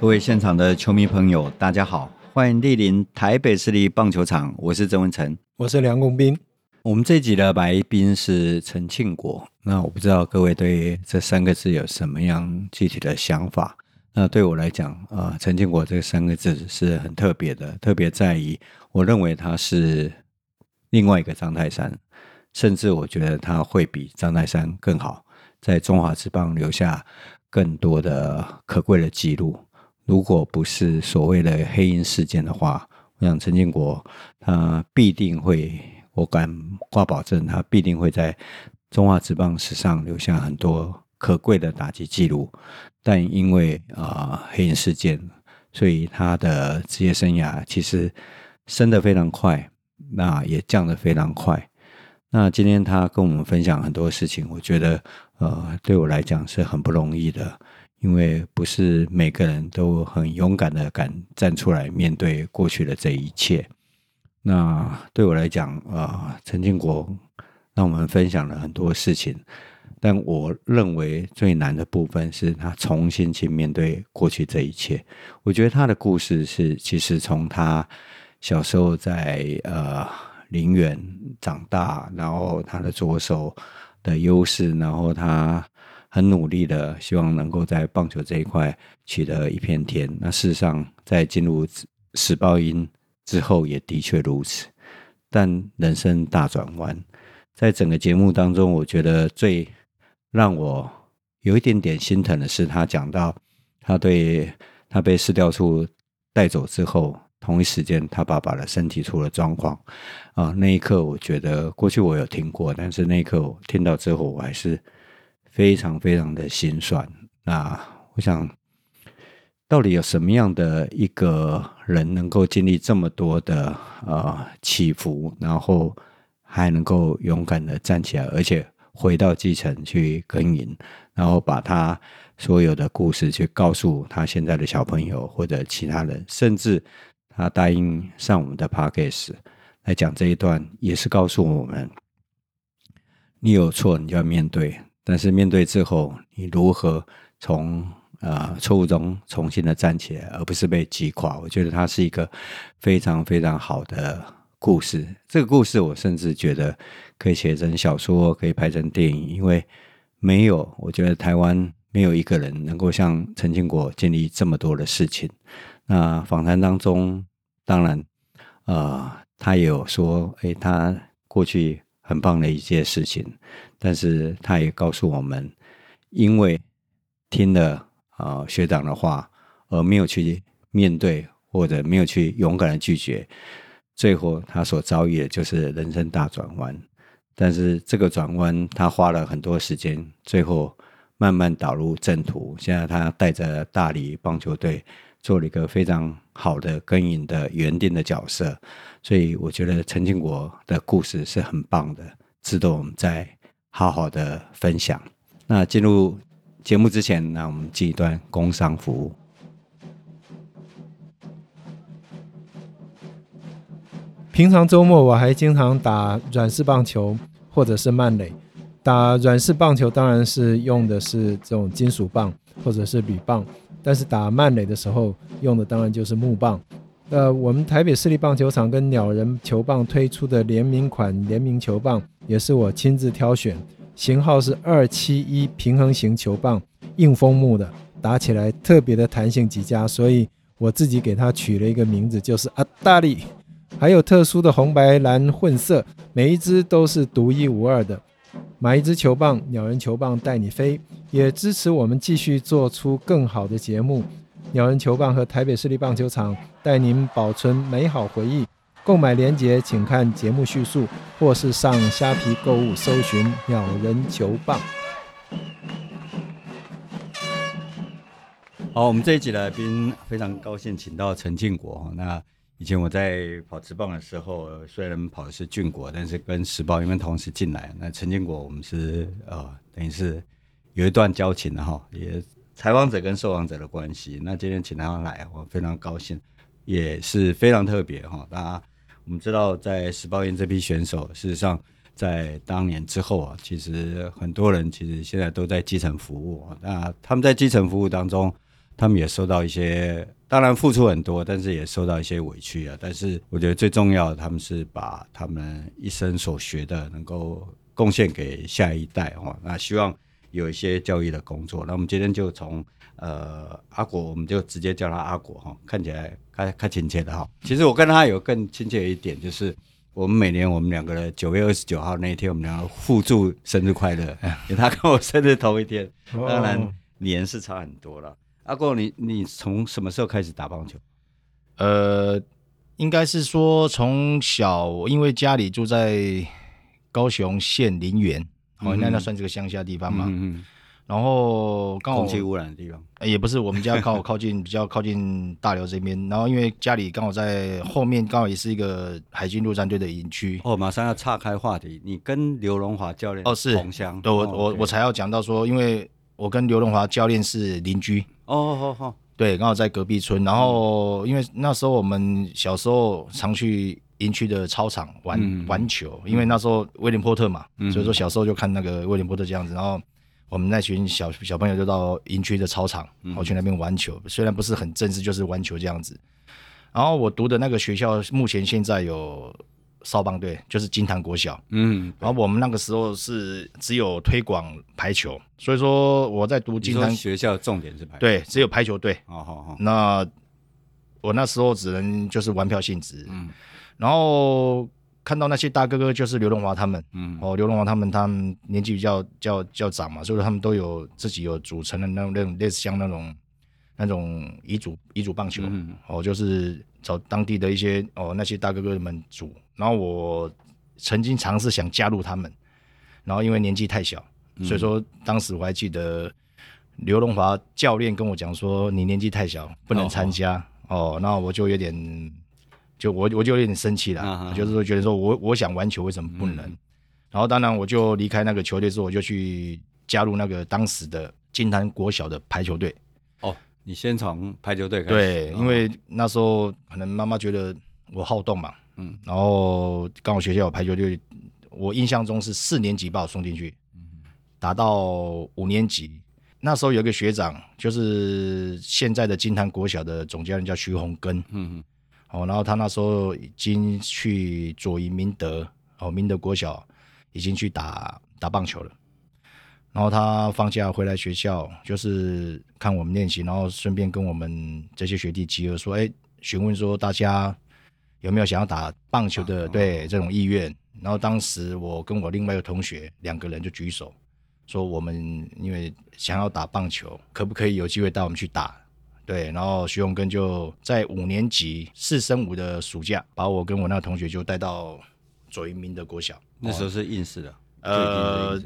各位现场的球迷朋友，大家好，欢迎莅临台北市立棒球场。我是曾文成，我是梁公斌。我们这集的来宾是陈庆国。那我不知道各位对这三个字有什么样具体的想法？那对我来讲，啊、陈建国这三个字是很特别的，特别在于我认为他是另外一个张泰山，甚至我觉得他会比张泰山更好，在中华之邦留下更多的可贵的记录。如果不是所谓的黑鹰事件的话，我想陈建国他必定会，我敢挂保证，他必定会在中华之邦史上留下很多可贵的打击记录。但因为啊、黑鹰事件，所以他的职业生涯其实升得非常快，那也降得非常快。那今天他跟我们分享很多事情，我觉得呃对我来讲是很不容易的。因为不是每个人都很勇敢的敢站出来面对过去的这一切。那对我来讲，啊，陈建国让我们分享了很多事情，但我认为最难的部分是他重新去面对过去这一切。我觉得他的故事是，其实从他小时候在呃林园长大，然后他的左手的优势，然后他。很努力的，希望能够在棒球这一块取得一片天。那事实上，在进入时报鹰之后，也的确如此。但人生大转弯，在整个节目当中，我觉得最让我有一点点心疼的是，他讲到他对他被市调处带走之后，同一时间他爸爸的身体出了状况啊。那一刻，我觉得过去我有听过，但是那一刻我听到之后，我还是。非常非常的心酸。那我想，到底有什么样的一个人能够经历这么多的呃起伏，然后还能够勇敢的站起来，而且回到基层去耕耘，然后把他所有的故事去告诉他现在的小朋友或者其他人，甚至他答应上我们的 Podcast 来讲这一段，也是告诉我们：你有错，你就要面对。但是面对之后，你如何从啊、呃、错误中重新的站起来，而不是被击垮？我觉得它是一个非常非常好的故事。这个故事我甚至觉得可以写成小说，可以拍成电影，因为没有，我觉得台湾没有一个人能够像陈庆国经历这么多的事情。那访谈当中，当然，呃，他也有说，诶，他过去。很棒的一件事情，但是他也告诉我们，因为听了啊、呃、学长的话，而没有去面对或者没有去勇敢的拒绝，最后他所遭遇的就是人生大转弯。但是这个转弯他花了很多时间，最后慢慢导入正途。现在他带着大理棒球队做了一个非常好的耕耘的园丁的角色。所以我觉得陈庆国的故事是很棒的，值得我们再好好的分享。那进入节目之前，那我们进一段工商服务。平常周末我还经常打软式棒球或者是慢垒。打软式棒球当然是用的是这种金属棒或者是铝棒，但是打慢垒的时候用的当然就是木棒。呃，我们台北市立棒球场跟鸟人球棒推出的联名款联名球棒，也是我亲自挑选，型号是二七一平衡型球棒，硬枫木的，打起来特别的弹性极佳，所以我自己给它取了一个名字，就是阿大力。还有特殊的红白蓝混色，每一支都是独一无二的。买一支球棒，鸟人球棒带你飞，也支持我们继续做出更好的节目。鸟人球棒和台北市立棒球场带您保存美好回忆。购买链接请看节目叙述，或是上虾皮购物搜寻“鸟人球棒”。好，我们这一集来宾非常高兴，请到陈庆国。那以前我在跑职棒的时候，虽然跑的是俊国，但是跟时报因为同时进来。那陈建国，我们是呃，等于是有一段交情的哈，也。采访者跟受访者的关系，那今天请他来，我非常高兴。也是非常特别哈。大家我们知道，在时报鹰这批选手，事实上在当年之后啊，其实很多人其实现在都在基层服务啊。那他们在基层服务当中，他们也受到一些，当然付出很多，但是也受到一些委屈啊。但是我觉得最重要的，他们是把他们一生所学的能够贡献给下一代哈。那希望有一些教育的工作。那我们今天就从呃阿果，我们就直接叫他阿果哈，看起来开开亲切的哈。其实我跟他有更亲切一点，就是我们每年我们两个人九月二十九号那一天，我们两个互祝生日快乐，他跟我生日同一天，当然年是差很多了。阿果，你你从什么时候开始打棒球？呃，应该是说从小，因为家里住在高雄县林园，哦、嗯，那那算是个乡下地方嘛。嗯嗯。然后刚好空气污染的地方，也不是，我们家靠 靠近比较靠近大寮这边。然后因为家里刚好在后面，刚好也是一个海军陆战队的营区。哦，马上要岔开话题，你跟刘荣华教练哦是同乡，对，我我我才要讲到说，因为我跟刘荣华教练是邻居。哦，好好，对，刚好在隔壁村。然后，因为那时候我们小时候常去营区的操场玩、嗯、玩球，因为那时候威廉波特嘛，嗯、所以说小时候就看那个威廉波特这样子。然后我们那群小小朋友就到营区的操场，然后去那边玩球。虽然不是很正式，就是玩球这样子。然后我读的那个学校，目前现在有。少棒队就是金堂国小，嗯，然后我们那个时候是只有推广排球，所以说我在读金堂学校重点是排球，对，只有排球队。哦，好好。那我那时候只能就是玩票性质，嗯，然后看到那些大哥哥就是刘荣华他们，嗯，哦，刘荣华他们他们年纪比较较较长嘛，所以说他们都有自己有组成的那种那种类似像那种那种乙组乙组棒球，嗯，哦，就是找当地的一些哦那些大哥哥们组。然后我曾经尝试想加入他们，然后因为年纪太小，嗯、所以说当时我还记得刘荣华教练跟我讲说：“你年纪太小，不能参加。哦”哦，那我就有点，就我我就有点生气了，啊、就是说觉得说我我想玩球，为什么不能？嗯、然后当然我就离开那个球队之后，我就去加入那个当时的金坛国小的排球队。哦，你先从排球队开始。对，因为那时候可能妈妈觉得我好动嘛。嗯，然后刚好学校有排球队，我印象中是四年级把我送进去，打到五年级。那时候有个学长，就是现在的金坛国小的总教练叫徐洪根，嗯嗯，哦，然后他那时候已经去左营明德，哦，明德国小已经去打打棒球了。然后他放假回来学校，就是看我们练习，然后顺便跟我们这些学弟集合说，哎，询问说大家。有没有想要打棒球的？对，这种意愿？然后当时我跟我另外一个同学两个人就举手，说我们因为想要打棒球，可不可以有机会带我们去打？对，然后徐永根就在五年级四升五的暑假，把我跟我那个同学就带到左营民的国小。那时候是应试的，哦、呃，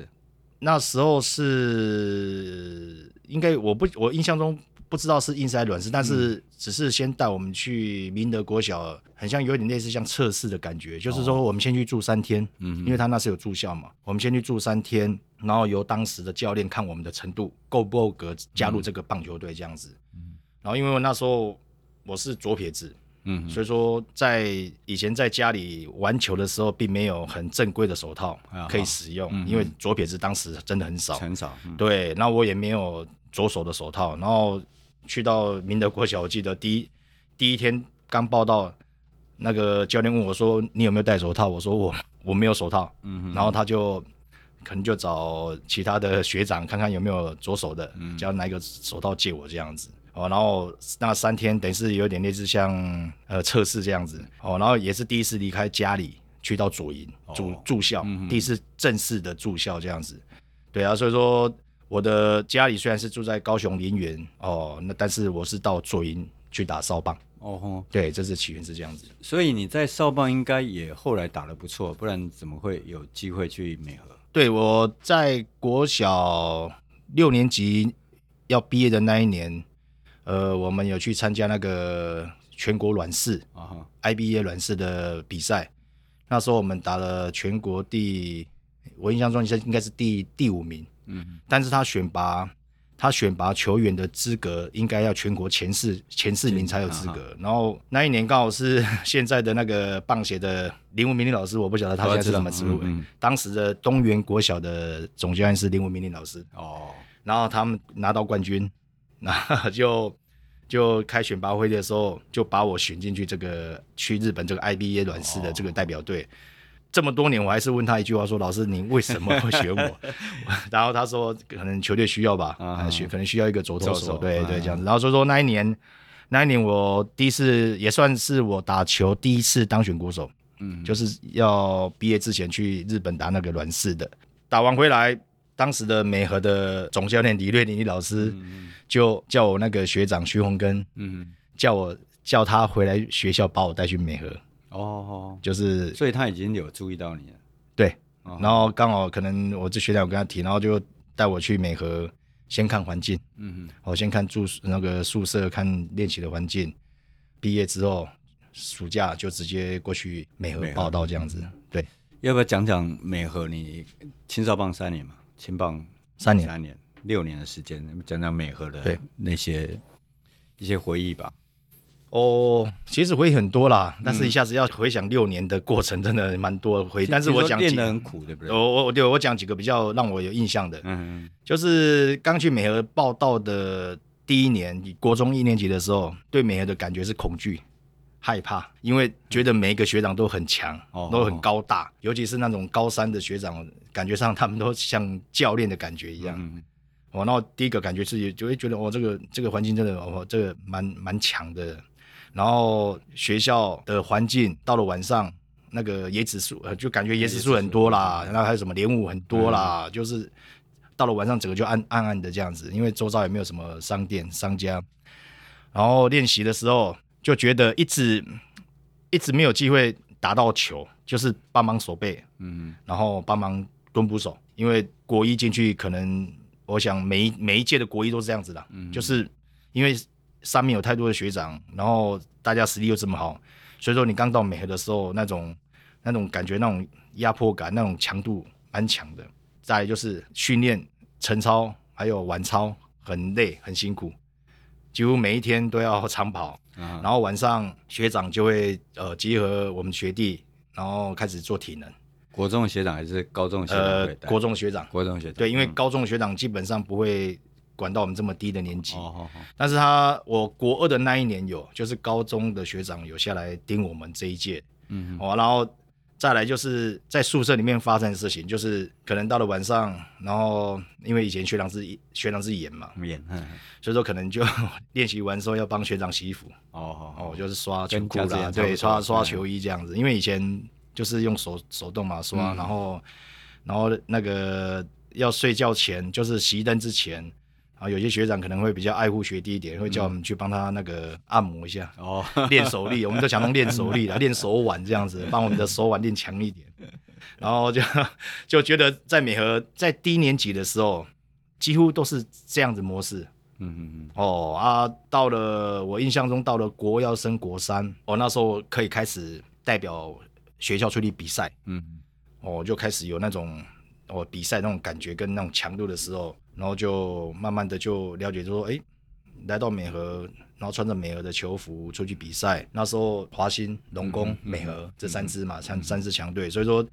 那时候是应该我不我印象中。不知道是硬式还是软式，但是只是先带我们去明德国小，很像有点类似像测试的感觉，哦、就是说我们先去住三天，嗯哼，因为他那时候有住校嘛，我们先去住三天，然后由当时的教练看我们的程度够不够格加入这个棒球队这样子，嗯，然后因为我那时候我是左撇子，嗯，所以说在以前在家里玩球的时候，并没有很正规的手套可以使用，嗯、因为左撇子当时真的很少，很少，嗯、对，那我也没有左手的手套，然后。去到明德国小，我记得第一第一天刚报到，那个教练问我说：“你有没有戴手套？”我说我：“我我没有手套。”嗯哼，然后他就可能就找其他的学长看看有没有左手的，嗯，叫拿一个手套借我这样子。哦，然后那三天等于是有点类似像呃测试这样子。哦，然后也是第一次离开家里去到左营住住校，嗯、第一次正式的住校这样子。对啊，所以说。我的家里虽然是住在高雄林园哦，那但是我是到左营去打少棒哦吼，对，这是起源是这样子。所以你在少棒应该也后来打得不错，不然怎么会有机会去美和？对，我在国小六年级要毕业的那一年，呃，我们有去参加那个全国软式啊哈 IBA 软式的比赛，那时候我们打了全国第，我印象中应该应该是第第五名。嗯，但是他选拔他选拔球员的资格应该要全国前四前四名才有资格。然后那一年刚好是现在的那个棒协的林文明林老师，我不晓得他现在是什么职务。嗯嗯、当时的东元国小的总教练是林文明林老师。哦。然后他们拿到冠军，那就就开选拔会的时候，就把我选进去这个去日本这个 IBA 软式的这个代表队。哦这么多年，我还是问他一句话：说老师，你为什么 会选我？然后他说，可能球队需要吧，啊，选可能需要一个左投手，对对，这样子。然后所以说那一年，那一年我第一次也算是我打球第一次当选国手，嗯，就是要毕业之前去日本打那个软式的，打完回来，当时的美和的总教练李瑞林老师就叫我那个学长徐洪根，嗯，叫我叫他回来学校把我带去美和。哦，就是，所以他已经有注意到你了，对，然后刚好可能我这学长有跟他提，然后就带我去美和先看环境，嗯嗯，我先看住那个宿舍，看练习的环境，毕业之后暑假就直接过去美和报道这样子，对，要不要讲讲美和？你青少棒三年嘛，青棒三年，三年六年的时间，讲讲美和的那些一些回忆吧。哦，其实回忆很多啦，但是一下子要回想六年的过程，真的蛮多回忆。但是我讲练得很苦，对不对？我我对我讲几个比较让我有印象的，嗯，就是刚去美和报道的第一年，国中一年级的时候，对美和的感觉是恐惧、害怕，因为觉得每一个学长都很强，都很高大，尤其是那种高三的学长，感觉上他们都像教练的感觉一样。哦，然后第一个感觉是就会觉得哦，这个这个环境真的哦，这个蛮蛮强的。然后学校的环境到了晚上，那个椰子树，就感觉椰子树很多啦，然后还有什么莲雾很多啦，嗯、就是到了晚上整个就暗暗暗的这样子，因为周遭也没有什么商店商家。然后练习的时候就觉得一直一直没有机会打到球，就是帮忙守备，嗯，然后帮忙蹲捕手，因为国一进去可能我想每一每一届的国一都是这样子的，嗯，就是因为。上面有太多的学长，然后大家实力又这么好，所以说你刚到美和的时候，那种那种感觉，那种压迫感，那种强度蛮强的。再来就是训练晨操还有晚操很累很辛苦，几乎每一天都要长跑。嗯、然后晚上学长就会呃集合我们学弟，然后开始做体能。国中学长还是高中学长？呃，国中学长。国中学长。对，因为高中学长基本上不会。管到我们这么低的年纪，哦哦哦、但是他我国二的那一年有，就是高中的学长有下来盯我们这一届，嗯哼，哦，然后再来就是在宿舍里面发生的事情，就是可能到了晚上，然后因为以前学长是学长是严嘛，严，所以说可能就 练习完之后要帮学长洗衣服，哦哦，就是刷球裤啦，对，刷刷球衣这样子，因为以前就是用手手动嘛刷，嗯、然后然后那个要睡觉前就是熄灯之前。啊，有些学长可能会比较爱护学弟一点，会叫我们去帮他那个按摩一下，哦，练手力，我们都想弄练手力啦，练手腕这样子，帮我们的手腕练强一点。然后就就觉得在美和在低年级的时候，几乎都是这样子模式。嗯嗯嗯。哦啊，到了我印象中到了国要升国三，哦，那时候可以开始代表学校出去比赛。嗯。哦，就开始有那种哦比赛那种感觉跟那种强度的时候。然后就慢慢的就了解，就说哎，来到美和，然后穿着美和的球服出去比赛。那时候华兴、龙工、美和这三支嘛，三三支强队，所以说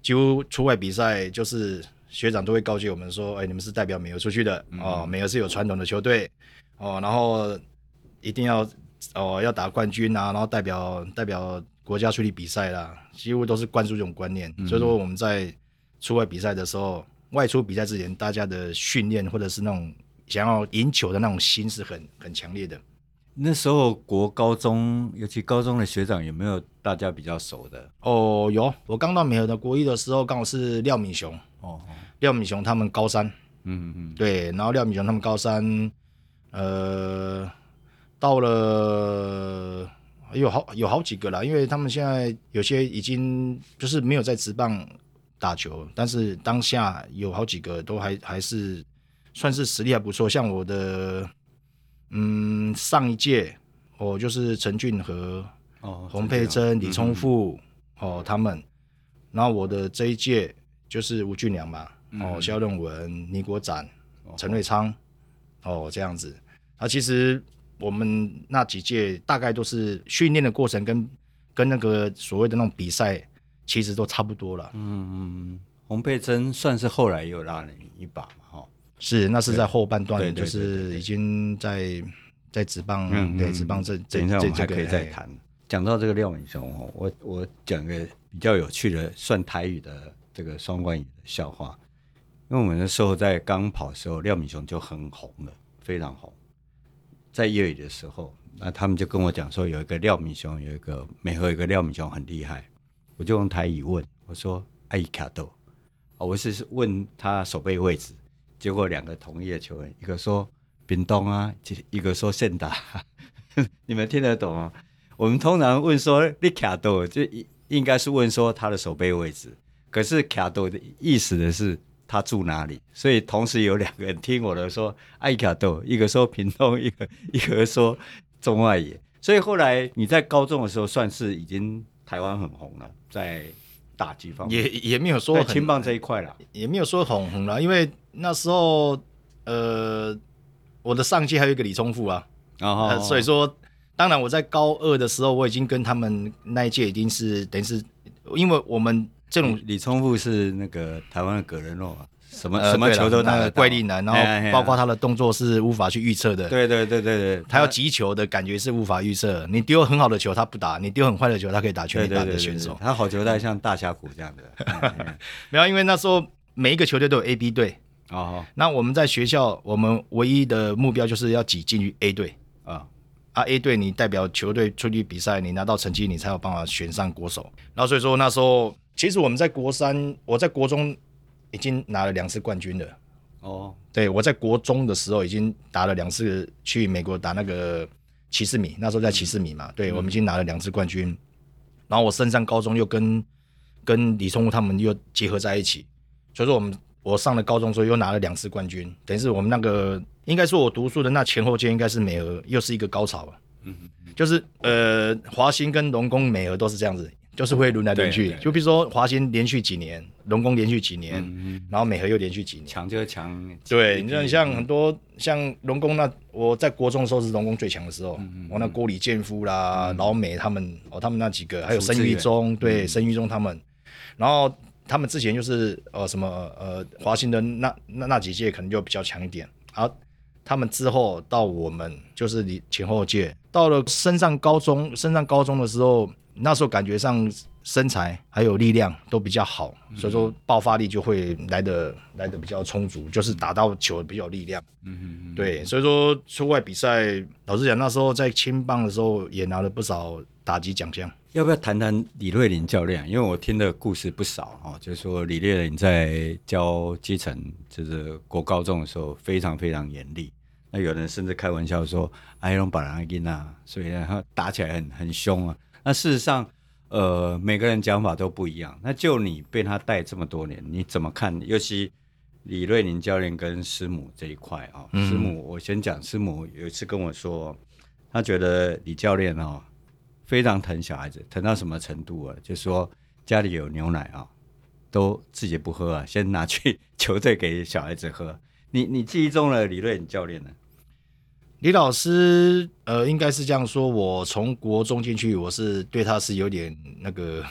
几乎出外比赛，就是学长都会告诫我们说，哎，你们是代表美和出去的哦，美和是有传统的球队哦，然后一定要哦要打冠军啊，然后代表代表国家出去比赛啦，几乎都是灌输这种观念。所以说我们在出外比赛的时候。外出比赛之前，大家的训练或者是那种想要赢球的那种心是很很强烈的。那时候国高中，尤其高中的学长有没有大家比较熟的？哦，有。我刚到美和的国一的时候，刚好是廖敏雄。哦，廖敏雄他们高三。嗯嗯嗯。对，然后廖敏雄他们高三，呃，到了有好有好几个了，因为他们现在有些已经就是没有在职棒。打球，但是当下有好几个都还还是算是实力还不错，像我的，嗯，上一届哦，就是陈俊和、哦，洪佩珍、李聪富、嗯、哦他们，然后我的这一届就是吴俊良嘛，嗯、哦，肖任文、倪国展、陈瑞昌，哦，这样子。啊，其实我们那几届大概都是训练的过程跟跟那个所谓的那种比赛，其实都差不多了。嗯嗯，洪佩珍算是后来又拉了你一把嘛，哈。是，那是在后半段，就是已经在在职棒，对职棒这这这这个可以再谈。讲到这个廖敏雄哦，我我讲个比较有趣的，算台语的这个双关语的笑话。因为我们那时候在刚跑的时候，廖敏雄就很红了，非常红。在业余的时候，那他们就跟我讲说，有一个廖敏雄，有一个美和，有一个廖敏雄很厉害。我就用台语问我说：“阿伊卡豆，我是问他守备位置。”结果两个同意的球员，一个说屏东啊，一个说宪达，你们听得懂吗？我们通常问说你卡豆，就应应该是问说他的守备位置。可是卡豆的意思的是。他住哪里？所以同时有两个人听我的说爱卡豆，一个说屏东，一个一个说中外野。所以后来你在高中的时候，算是已经台湾很红了，在打击方面也也没有说在青棒这一块了，也没有说很红了。因为那时候呃，我的上届还有一个李聪富啊，然后、哦呃、所以说，当然我在高二的时候，我已经跟他们那一届已经是等于是，因为我们。这种李聪富是那个台湾的葛仁洛啊，什么什么球都那个怪力男，然后包括他的动作是无法去预测的。对对对对对，他要击球的感觉是无法预测。你丢很好的球他不打，你丢很坏的球他可以打全垒打的选手。他好球带像大峡谷这样的。没有，因为那时候每一个球队都有 A、B 队。哦。那我们在学校，我们唯一的目标就是要挤进去 A 队啊。啊，A 队你代表球队出去比赛，你拿到成绩，你才有办法选上国手。然后所以说那时候。其实我们在国三，我在国中已经拿了两次冠军了。哦，对，我在国中的时候已经打了两次去美国打那个骑士米，那时候在骑士米嘛。对，我们已经拿了两次冠军。嗯、然后我升上高中又跟跟李聪武他们又结合在一起，所以说我们我上了高中之后又拿了两次冠军，等于是我们那个应该说我读书的那前后间应该是美俄又是一个高潮了。嗯嗯，就是呃华兴跟龙工美俄都是这样子。就是会轮来轮去，就比如说华兴连续几年，龙工连续几年，嗯、然后美和又连续几年，强就是强。对，你像像很多像龙工那，我在国中的时候是龙工最强的时候，嗯、我那郭李建夫啦、嗯、老美他们哦，他们那几个，还有申玉忠，对，申玉忠他们，然后他们之前就是呃什么呃华兴的那那那几届可能就比较强一点，然后他们之后到我们就是你前后届，到了升上高中，升上高中的时候。那时候感觉上身材还有力量都比较好，嗯、所以说爆发力就会来的来的比较充足，就是打到球比较有力量。嗯嗯嗯，对，所以说出外比赛，老实讲，那时候在青棒的时候也拿了不少打击奖项。要不要谈谈李瑞麟教练？因为我听的故事不少哦，就是说李瑞麟在教基层，就是国高中的时候非常非常严厉。那有人甚至开玩笑说：“哎，龙把人给那，所以他打起来很很凶啊。”那事实上，呃，每个人讲法都不一样。那就你被他带这么多年，你怎么看？尤其李瑞麟教练跟师母这一块啊、哦，嗯、师母，我先讲，师母有一次跟我说，他觉得李教练哦非常疼小孩子，疼到什么程度啊？就是说家里有牛奶啊、哦，都自己不喝啊，先拿去 球队给小孩子喝。你你记忆中的李瑞麟教练呢？李老师，呃，应该是这样说。我从国中进去，我是对他是有点那个，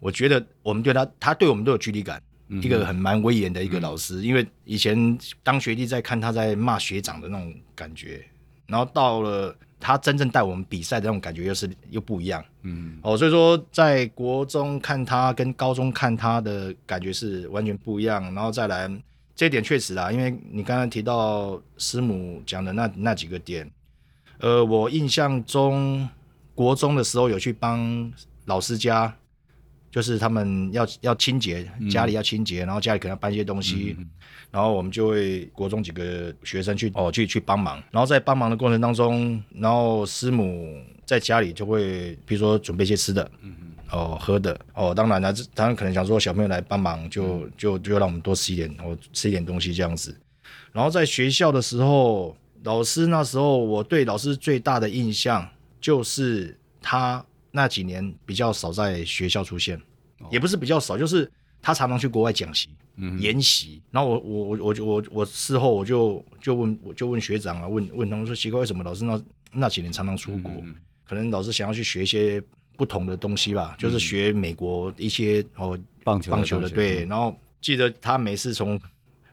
我觉得我们对他，他对我们都有距离感。嗯、一个很蛮威严的一个老师，嗯、因为以前当学弟在看他在骂学长的那种感觉，然后到了他真正带我们比赛的那种感觉，又是又不一样。嗯，哦，所以说在国中看他跟高中看他的感觉是完全不一样，然后再来。这一点确实啦，因为你刚刚提到师母讲的那那几个点，呃，我印象中国中的时候有去帮老师家，就是他们要要清洁，家里要清洁，嗯、然后家里可能要搬一些东西，嗯、然后我们就会国中几个学生去哦去去帮忙，然后在帮忙的过程当中，然后师母在家里就会比如说准备一些吃的。嗯哦，喝的哦，当然了，这当然可能想说小朋友来帮忙就，就就就让我们多吃一点，我、哦、吃一点东西这样子。然后在学校的时候，老师那时候我对老师最大的印象就是他那几年比较少在学校出现，哦、也不是比较少，就是他常常去国外讲习、嗯、研习。然后我我我我我我事后我就就问我就问学长啊，问问他们说奇怪，为什么老师那那几年常常出国？嗯、可能老师想要去学一些不同的东西吧，嗯、就是学美国一些哦棒球棒球的对。然后记得他每次从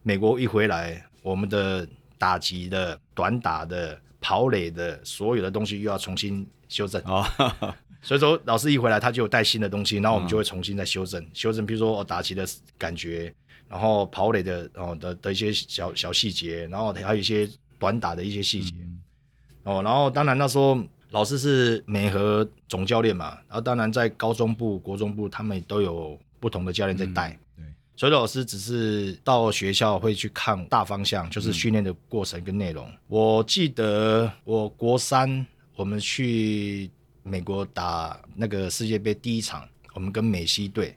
美国一回来，我们的打击的、短打的、跑垒的，所有的东西又要重新修正。哦。所以说，老师一回来，他就有带新的东西，然后我们就会重新再修正，嗯、修正，比如说哦打击的感觉，然后跑垒的哦的的一些小小细节，然后还有一些短打的一些细节，嗯、哦，然后当然那时候老师是美和总教练嘛，然后当然在高中部、国中部他们都有不同的教练在带，嗯、对，所以老师只是到学校会去看大方向，就是训练的过程跟内容。嗯、我记得我国三我们去。美国打那个世界杯第一场，我们跟美西队，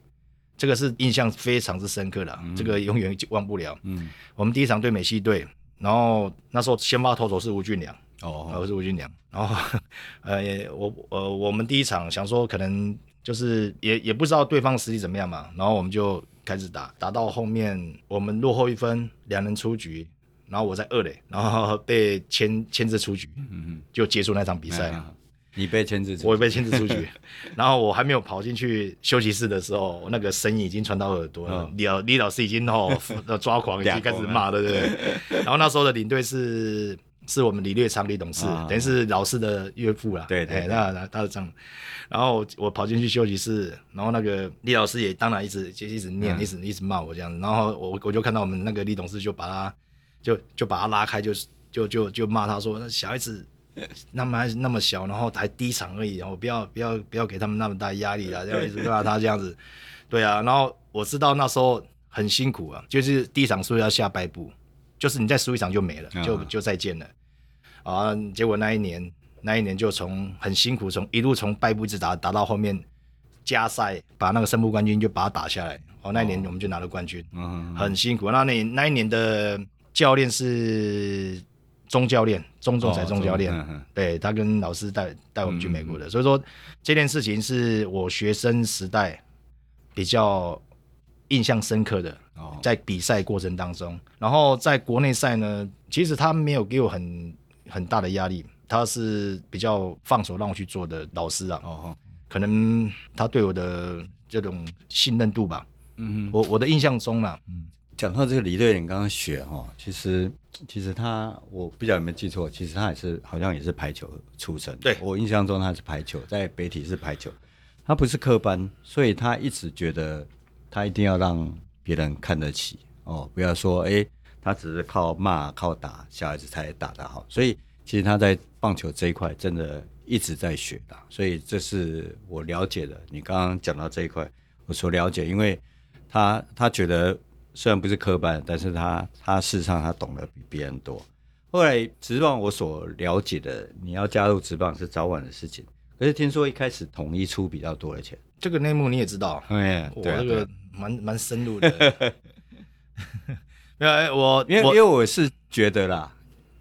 这个是印象非常之深刻的，嗯、这个永远忘不了。嗯，我们第一场对美西队，然后那时候先发投手是吴俊良，哦，我是吴俊良，然后呃，我呃，我们第一场想说可能就是也也不知道对方实力怎么样嘛，然后我们就开始打，打到后面我们落后一分，两人出局，然后我在二垒，然后被牵牵制出局，嗯嗯，就结束那场比赛。嗯你被牵制，我被牵制出局，然后我还没有跑进去休息室的时候，那个声音已经传到耳朵了。李老李老师已经哦 抓狂，已经开始骂，对不 对？然后那时候的领队是是我们李略昌李董事，等于是老师的岳父啦。对对，那那他是这样。然后我跑进去休息室，然后那个李老师也当然一直就一直念，一直一直骂我这样子。然后我我就看到我们那个李董事就把他就就把他拉开，就就就就骂他说那小孩子。那么还那么小，然后才第一场而已，然后不要不要不要给他们那么大压力了，这样一直骂？他这样子，对啊。然后我知道那时候很辛苦啊，就是第一场输要下败部，就是你再输一场就没了，就就再见了啊。结果那一年那一年就从很辛苦，从一路从败部一直打打到后面加赛，把那个胜部冠军就把它打下来。哦，那一年我们就拿了冠军，嗯，很辛苦。那那那一年的教练是。钟教练，钟仲才钟教练，哦、对他跟老师带带我们去美国的，嗯、所以说这件事情是我学生时代比较印象深刻的。哦，在比赛过程当中，然后在国内赛呢，其实他没有给我很很大的压力，他是比较放手让我去做的老师啊。哦，可能他对我的这种信任度吧。嗯哼，我我的印象中呢，嗯。讲到这个李队，你刚刚学哈，其实其实他我不知道有没有记错，其实他也是好像也是排球出身。对，我印象中他是排球，在北体是排球，他不是科班，所以他一直觉得他一定要让别人看得起哦，不要说哎，他只是靠骂靠打小孩子才打得好，所以其实他在棒球这一块真的一直在学的，所以这是我了解的。你刚刚讲到这一块，我所了解，因为他他觉得。虽然不是科班，但是他他事实上他懂得比别人多。后来职棒我所了解的，你要加入职棒是早晚的事情。可是听说一开始统一出比较多的钱，这个内幕你也知道。哎，我这个蛮蛮深入的。没有，我因为因为我是觉得啦，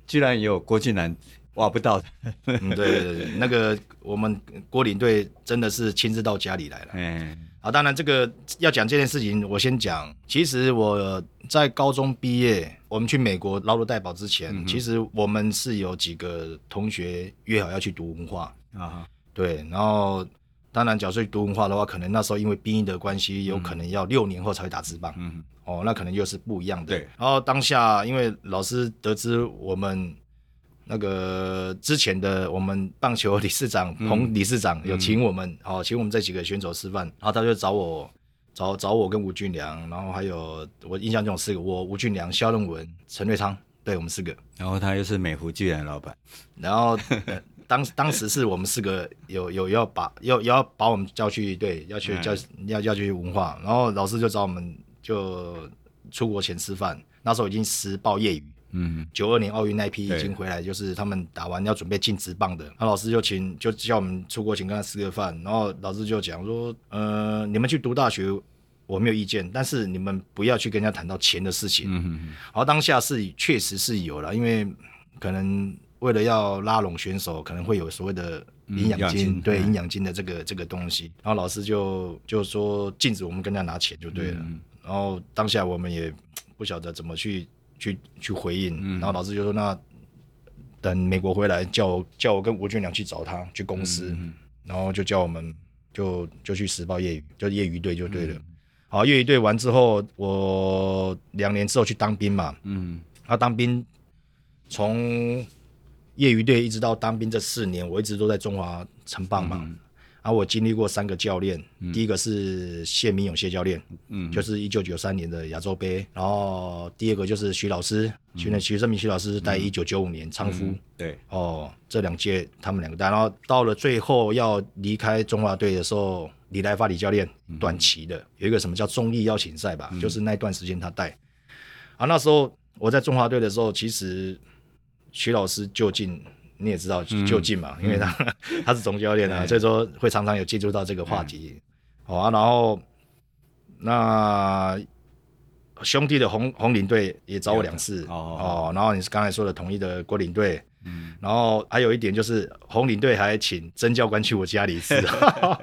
居然有郭俊南挖不到的，嗯，对对对，那个我们郭领队真的是亲自到家里来了。嗯。好，当然，这个要讲这件事情，我先讲。其实我在高中毕业，我们去美国捞了代保之前，嗯、其实我们是有几个同学约好要去读文化啊。对，然后当然，假设读文化的话，可能那时候因为兵役的关系，有可能要六年后才会打职棒。嗯，哦，那可能又是不一样的。对。然后当下，因为老师得知我们。那个之前的我们棒球理事长彭理事长有请我们，嗯、哦，请我们这几个选手吃饭，然后他就找我，找找我跟吴俊良，然后还有我印象中四个，我吴俊良、萧任文、陈瑞昌，对我们四个，然后他又是美孚巨人老板，然后、呃、当当时是我们四个有有要把要要把我们叫去，对，要去叫要要去文化，然后老师就找我们就出国前吃饭，那时候已经时报业余。嗯，九二年奥运那批已经回来，就是他们打完要准备进职棒的，那老师就请就叫我们出国请跟他吃个饭，然后老师就讲说，呃，你们去读大学我没有意见，但是你们不要去跟人家谈到钱的事情。嗯哼，然后当下是确实是有了，因为可能为了要拉拢选手，可能会有所谓的营养金，对营养金，的这个这个东西，然后老师就就说禁止我们跟他拿钱就对了，嗯、然后当下我们也 不晓得怎么去去去回应，嗯、然后老师就说那等美国回来叫我叫我跟吴俊良去找他去公司，嗯、然后就叫我们就就去时报业余就业余队就对了，嗯、好业余队完之后我两年之后去当兵嘛，嗯，他当兵从。业余队一直到当兵这四年，我一直都在中华城棒嘛。嗯、然后我经历过三个教练，嗯、第一个是谢明勇谢教练，嗯，就是一九九三年的亚洲杯。然后第二个就是徐老师，徐那徐胜明徐老师带一九九五年昌夫、嗯，对，哦，这两届他们两个带。然后到了最后要离开中华队的时候，李来发李教练短期的有一个什么叫综艺邀请赛吧，嗯、就是那段时间他带。啊，那时候我在中华队的时候，其实。徐老师就近，你也知道就近嘛，嗯、因为他、嗯、他是总教练啊，所以说会常常有接触到这个话题。好、嗯、啊，然后那兄弟的红红领队也找我两次哦，哦，然后你是刚才说的统一的国领队，嗯，然后还有一点就是红领队还请曾教官去我家里一次，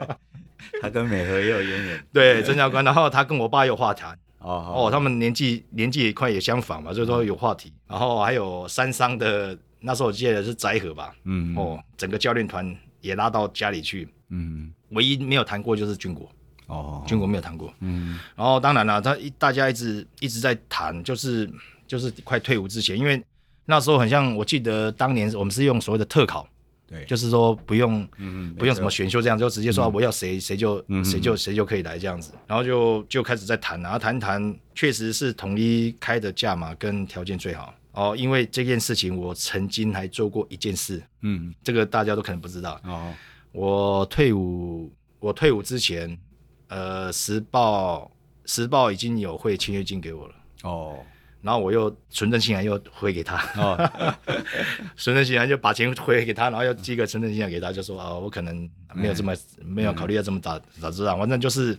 他跟美和也有渊源，对曾教官，然后他跟我爸有话谈。哦哦，他们年纪年纪也快也相仿嘛，所以说有话题。嗯、然后还有三商的，那时候我记得是载和吧，嗯，哦，整个教练团也拉到家里去，嗯，唯一没有谈过就是军国，哦，军国没有谈过，嗯，然后当然了，他一大家一直一直在谈，就是就是快退伍之前，因为那时候很像，我记得当年我们是用所谓的特考。对，就是说不用，嗯，不用什么选秀这样，就直接说我要谁谁就谁就谁就可以来这样子，然后就就开始在谈，然后谈谈，确实是统一开的价码跟条件最好。哦。因为这件事情，我曾经还做过一件事，嗯，这个大家都可能不知道。哦。我退伍，我退伍之前，呃，时报时报已经有汇签约金给我了。哦。然后我又存证信函又回给他，哦存证信函就把钱回给他，然后又寄个存证信函给他，就说啊，我可能没有这么、嗯、没有考虑要这么早早知道，反正就是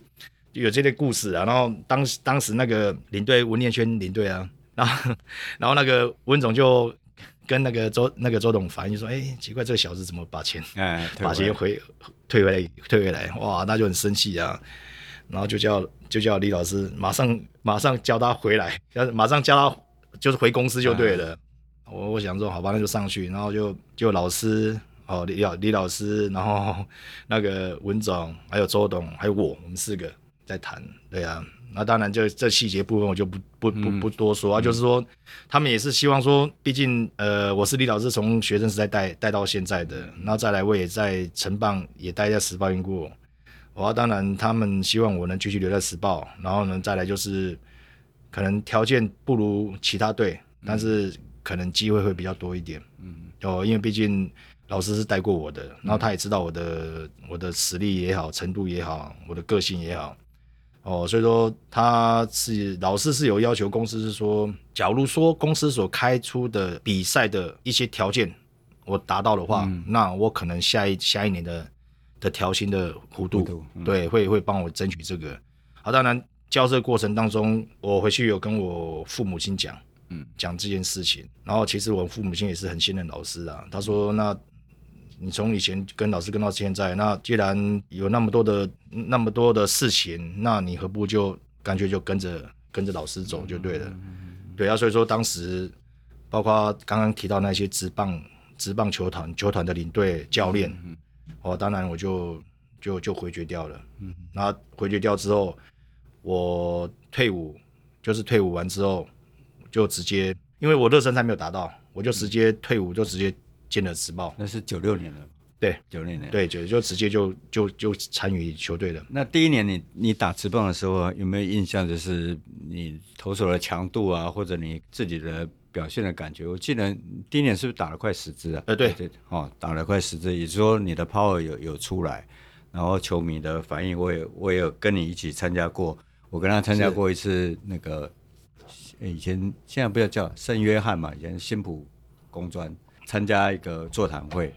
有这类故事啊。然后当时当时那个领队文念轩领队啊，然后然后那个温总就跟那个周那个周董反映说，哎，奇怪，这个小子怎么把钱、哎、把钱回退回来退回来，哇，那就很生气啊。然后就叫就叫李老师马上马上叫他回来，要马上叫他就是回公司就对了。啊、我我想说好吧，那就上去，然后就就老师哦李老李老师，然后 那个文总还有周董还有我，我们四个在谈。对啊，那当然就这细节部分我就不不不不多说啊，嗯、就是说他们也是希望说，毕竟呃我是李老师从学生时代带带到现在的，然后再来我也在城棒也待在时报云过。我当然，他们希望我能继续留在时报，然后呢，再来就是可能条件不如其他队，但是可能机会会比较多一点。嗯，哦，因为毕竟老师是带过我的，然后他也知道我的我的实力也好，程度也好，我的个性也好。哦，所以说他是老师是有要求，公司是说，假如说公司所开出的比赛的一些条件我达到的话，嗯、那我可能下一下一年的。的调薪的弧度，度嗯、对，会会帮我争取这个。好，当然交涉过程当中，我回去有跟我父母亲讲，嗯，讲这件事情。然后其实我父母亲也是很信任老师啊。他说：“那你从以前跟老师跟到现在，那既然有那么多的那么多的事情，那你何不就干脆就跟着跟着老师走就对了。对啊，所以说当时包括刚刚提到那些职棒职棒球团球团的领队教练。哦，当然我就就就回绝掉了。嗯，然后回绝掉之后，我退伍，就是退伍完之后，就直接，因为我热身赛没有达到，我就直接退伍，就直接进了职报。那是九六年了，对，九六年，对，就就直接就就就参与球队了。那第一年你你打职棒的时候，有没有印象？就是你投手的强度啊，或者你自己的？表现的感觉，我记得第一年是不是打了快十支啊？呃，对对，哦，打了快十支，也就是说你的 power 有有出来，然后球迷的反应，我也我也有跟你一起参加过，我跟他参加过一次那个，是以前现在不要叫圣约翰嘛，以前新埔工专参加一个座谈会，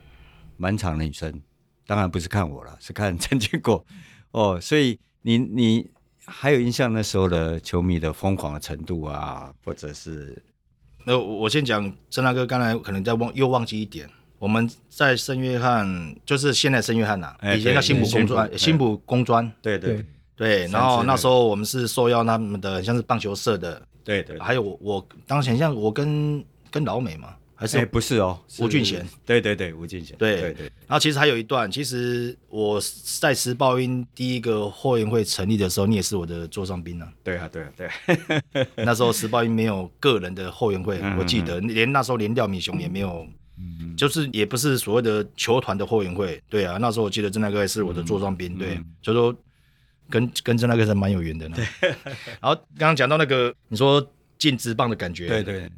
满场的女生，当然不是看我了，是看陈建国，哦，所以你你还有印象那时候的球迷的疯狂的程度啊，或者是？那我先讲，郑大哥刚才可能在忘又忘记一点，我们在圣约翰，就是现在圣约翰呐、以前叫新埔工专，新埔工专，对对对。然后那时候我们是受邀他们的，像是棒球社的，对对。还有我，我当时像我跟跟老美嘛，还是、欸、不是哦，吴俊贤，对对对，吴俊贤，对对对。然后其实还有一段，其实我在时报音第一个后援会成立的时候，你也是我的座上宾啊。对啊，对啊，对。那时候时报音没有个人的后援会，我记得连那时候连廖敏雄也没有。嗯，就是也不是所谓的球团的后援会，对啊，那时候我记得郑大哥是我的座上宾，对，所以说跟跟郑大哥是蛮有缘的呢。然后刚刚讲到那个你说进职棒的感觉，对对，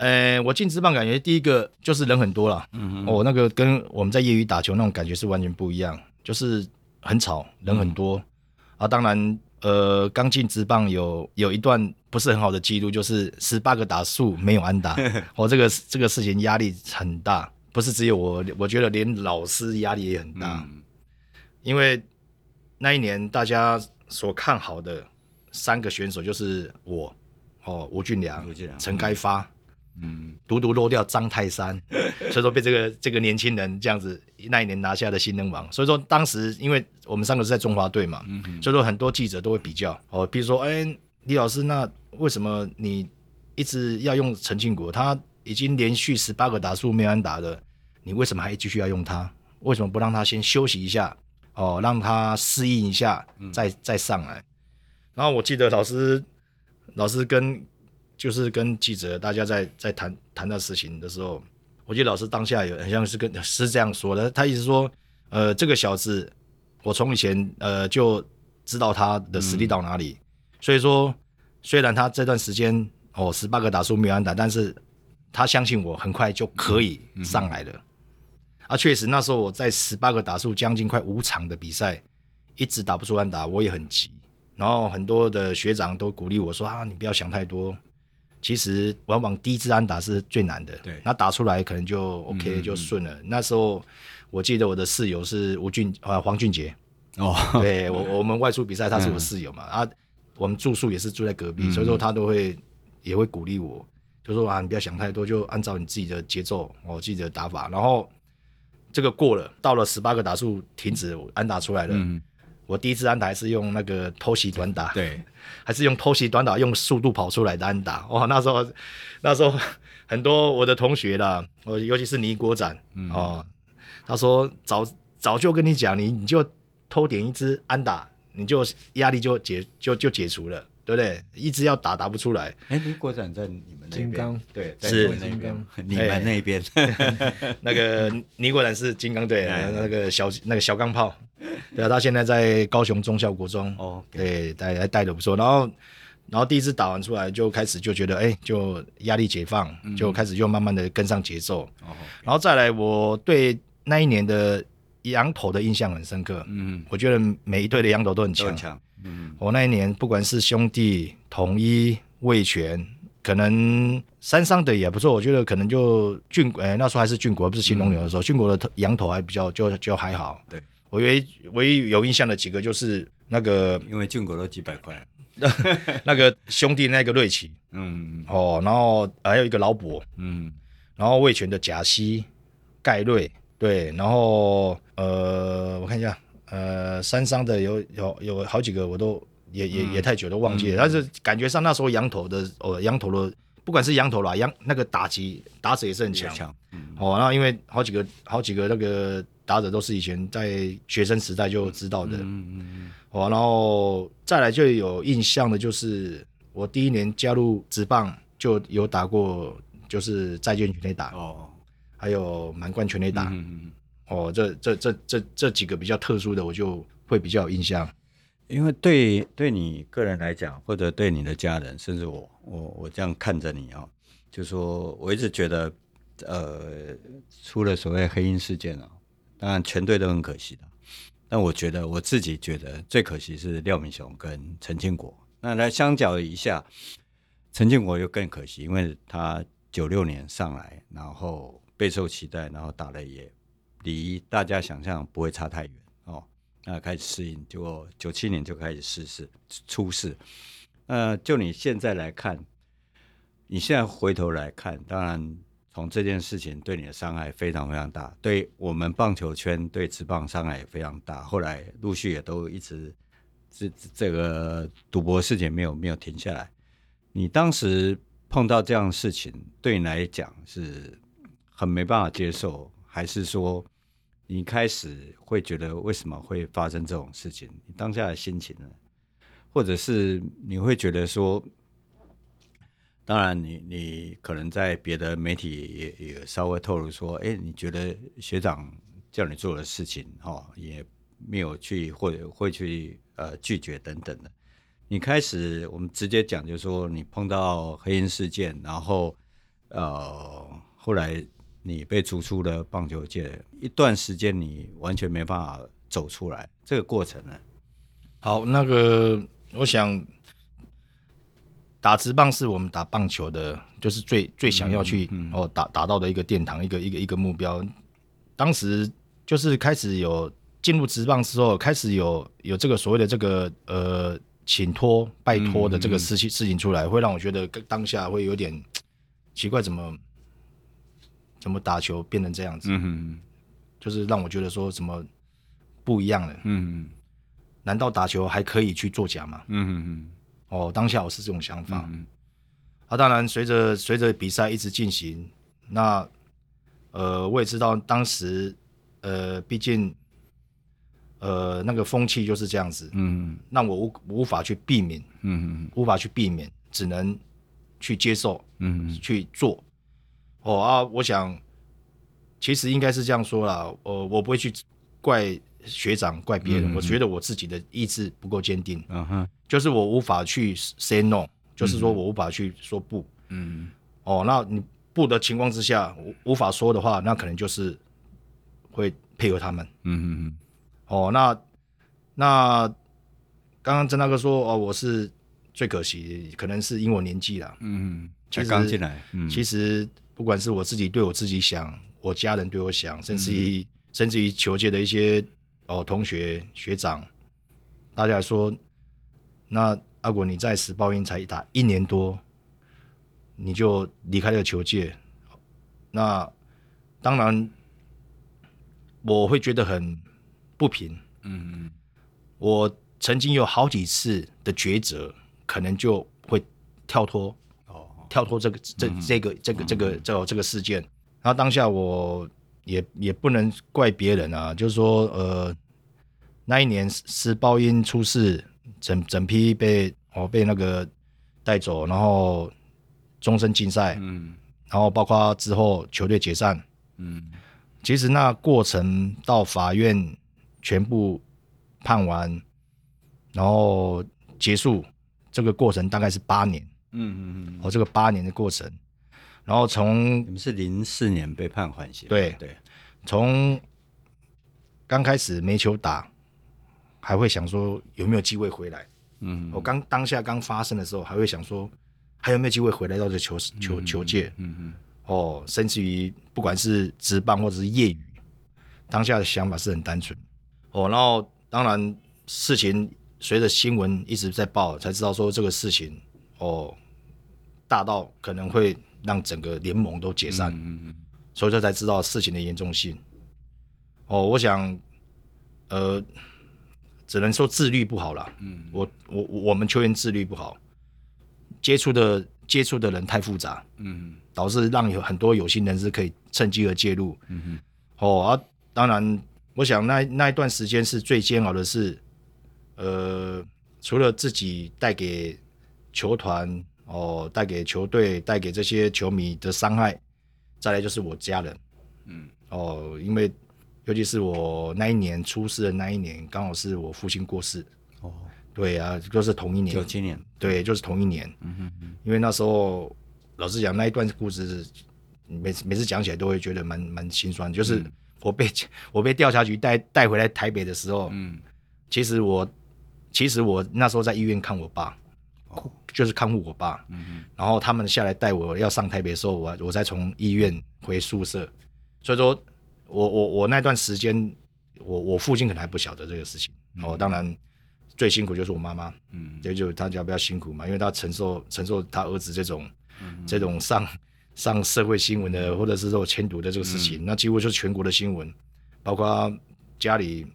呃，我进职棒感觉第一个就是人很多了，嗯哦，那个跟我们在业余打球那种感觉是完全不一样，就是很吵，人很多，啊，当然。呃，刚进职棒有有一段不是很好的记录，就是十八个打数没有安打，我、哦、这个这个事情压力很大，不是只有我，我觉得连老师压力也很大，嗯、因为那一年大家所看好的三个选手就是我，哦，吴俊良、陈开发。嗯，独独落掉张泰山，所以说被这个这个年轻人这样子那一年拿下的新人王。所以说当时因为我们三个是在中华队嘛，嗯，所以说很多记者都会比较哦，比如说哎、欸，李老师，那为什么你一直要用陈庆国？他已经连续十八个打数没安打的，你为什么还继续要用他？为什么不让他先休息一下？哦，让他适应一下，再再上来。然后我记得老师老师跟。就是跟记者大家在在谈谈到事情的时候，我记得老师当下有很像是跟是这样说的，他意思说，呃，这个小子，我从以前呃就知道他的实力到哪里，嗯、所以说虽然他这段时间哦十八个打数没有安打，但是他相信我很快就可以上来了。嗯嗯、啊，确实那时候我在十八个打数将近快五场的比赛，一直打不出安打，我也很急，然后很多的学长都鼓励我说啊，你不要想太多。其实往往第一支安打是最难的，对，那打出来可能就 OK 就顺了。那时候我记得我的室友是吴俊啊黄俊杰。哦，对我 我们外出比赛他是我室友嘛、嗯、啊，我们住宿也是住在隔壁，嗯、所以说他都会也会鼓励我，就说啊你不要想太多，就按照你自己的节奏哦自己的打法，然后这个过了，到了十八个打数停止安打出来了。嗯我第一次安打还是用那个偷袭短打，对，还是用偷袭短打，用速度跑出来的安打。哇，那时候那时候 很多我的同学啦，我尤其是倪国展，嗯、哦，他说早早就跟你讲，你你就偷点一支安打，你就压力就解就就解除了。对不对？一直要打打不出来。哎，倪国展在你们那边？金刚对，是金刚，你们那边。那个倪国展是金刚队，那个小那个小钢炮。对啊，他现在在高雄中校国中。哦，对，带还带的不错。然后，然后第一次打完出来，就开始就觉得，哎，就压力解放，就开始就慢慢的跟上节奏。哦，然后再来，我对那一年的羊头的印象很深刻。嗯，我觉得每一队的羊头都很强。嗯，我那一年不管是兄弟、统一、味全，可能三商的也不错。我觉得可能就俊国，哎，那时候还是郡国，不是新农牛的时候，俊国的羊头还比较就就还好。对，我唯唯一有印象的几个就是那个，因为郡国都几百块，那个兄弟那个瑞奇，嗯，哦，然后还有一个老伯，嗯，然后味全的贾西、盖瑞，对，然后呃，我看一下。呃，山商的有有有好几个，我都也也也太久都忘记了。嗯、但是感觉上那时候羊头的哦，羊头的不管是羊头啦，羊那个打击打者也是很强。嗯、哦，然后因为好几个好几个那个打者都是以前在学生时代就知道的。嗯嗯然后再来就有印象的就是我第一年加入职棒就有打过，就是再见全垒打哦，还有满贯全垒打。嗯嗯。哦，这这这这这几个比较特殊的，我就会比较有印象，因为对对你个人来讲，或者对你的家人，甚至我我我这样看着你啊、哦，就说我一直觉得，呃，出了所谓黑鹰事件啊，当然全队都很可惜的，但我觉得我自己觉得最可惜是廖敏雄跟陈庆国，那来相较一下，陈庆国又更可惜，因为他九六年上来，然后备受期待，然后打了也。离大家想象不会差太远哦，那开始适应，结果九七年就开始试试出事。呃，就你现在来看，你现在回头来看，当然从这件事情对你的伤害非常非常大，对我们棒球圈对职棒伤害也非常大。后来陆续也都一直这这个赌博事情没有没有停下来。你当时碰到这样的事情，对你来讲是很没办法接受，还是说你开始会觉得为什么会发生这种事情？你当下的心情呢？或者是你会觉得说？当然你，你可能在别的媒体也也稍微透露说，哎，你觉得学长叫你做的事情，哈，也没有去或者会去呃拒绝等等的。你开始，我们直接讲，就是说你碰到黑鹰事件，然后呃，后来你被逐出了棒球界，一段时间你完全没办法走出来，这个过程呢？好，那个我想。打直棒是我们打棒球的，就是最最想要去哦打达到的一个殿堂，一个一个一个目标。当时就是开始有进入直棒之后，开始有有这个所谓的这个呃请托拜托的这个事情事情出来，会让我觉得当下会有点奇怪，怎么怎么打球变成这样子？就是让我觉得说什么不一样了？嗯，难道打球还可以去作假吗？嗯嗯。哦，当下我是这种想法。嗯、啊，当然随着随着比赛一直进行，那呃，我也知道当时呃，毕竟呃，那个风气就是这样子。嗯，那我无无法去避免。嗯，无法去避免，只能去接受。嗯，去做。哦啊，我想其实应该是这样说啦。呃，我不会去怪学长，怪别人。嗯、我觉得我自己的意志不够坚定。嗯哼。就是我无法去 say no，就是说我无法去说不。嗯，哦，那你不的情况之下，无法说的话，那可能就是会配合他们。嗯嗯嗯。哦，那那刚刚曾大哥说，哦，我是最可惜，可能是因为我年纪了。嗯，才刚进来。嗯，其实不管是我自己对我自己想，我家人对我想，甚至于、嗯、甚至于球界的一些哦同学学长，大家说。那阿果，你在时报鹰才打一年多，你就离开了球界，那当然我会觉得很不平。嗯嗯，我曾经有好几次的抉择，可能就会跳脱哦，跳脱这个这这个这个这个这这个事件。然后当下我也也不能怪别人啊，就是说呃，那一年是报鹰出事。整整批被哦被那个带走，然后终身禁赛，嗯，然后包括之后球队解散，嗯，其实那过程到法院全部判完，然后结束这个过程大概是八年，嗯嗯嗯，哦这个八年的过程，然后从你们是零四年被判缓刑，对对，从刚开始没球打。还会想说有没有机会回来？嗯，我刚当下刚发生的时候，还会想说还有没有机会回来到这球球球界？嗯嗯，哦，甚至于不管是职棒或者是业余，当下的想法是很单纯。哦，然后当然事情随着新闻一直在报，才知道说这个事情哦大到可能会让整个联盟都解散。嗯嗯，所以这才知道事情的严重性。哦，我想，呃。只能说自律不好了。嗯，我我我们球员自律不好，接触的接触的人太复杂，嗯，导致让有很多有心人士可以趁机而介入。嗯哼，哦啊，当然，我想那那一段时间是最煎熬的是，呃，除了自己带给球团哦，带给球队，带给这些球迷的伤害，再来就是我家人，嗯，哦，因为。尤其是我那一年出事的那一年，刚好是我父亲过世。哦，对啊，就是同一年，九七年，对，就是同一年。嗯哼嗯，因为那时候老实讲，那一段故事，每次每次讲起来都会觉得蛮蛮心酸。就是 我被、嗯、我被调查局带带回来台北的时候，嗯，其实我其实我那时候在医院看我爸，哦、就是看护我爸。嗯，然后他们下来带我要上台北的时候，我我再从医院回宿舍，所以说。我我我那段时间，我我父亲可能还不晓得这个事情。哦，当然最辛苦就是我妈妈，嗯，也就他家比较辛苦嘛，因为他承受承受他儿子这种、嗯、这种上上社会新闻的，或者是说迁读的这个事情，嗯、那几乎就是全国的新闻，包括家里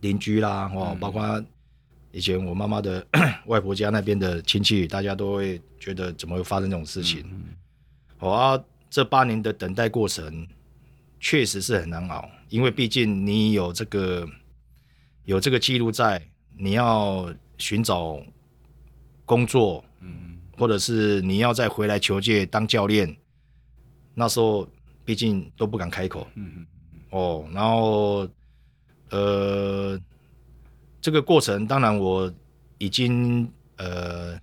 邻居啦，哦，嗯、包括以前我妈妈的 外婆家那边的亲戚，大家都会觉得怎么会发生这种事情？嗯，好、嗯、啊，这八年的等待过程确实是很难熬，因为毕竟你有这个有这个记录在，你要寻找工作，嗯。或者是你要再回来求界当教练，那时候毕竟都不敢开口，嗯嗯哦，然后呃，这个过程当然我已经呃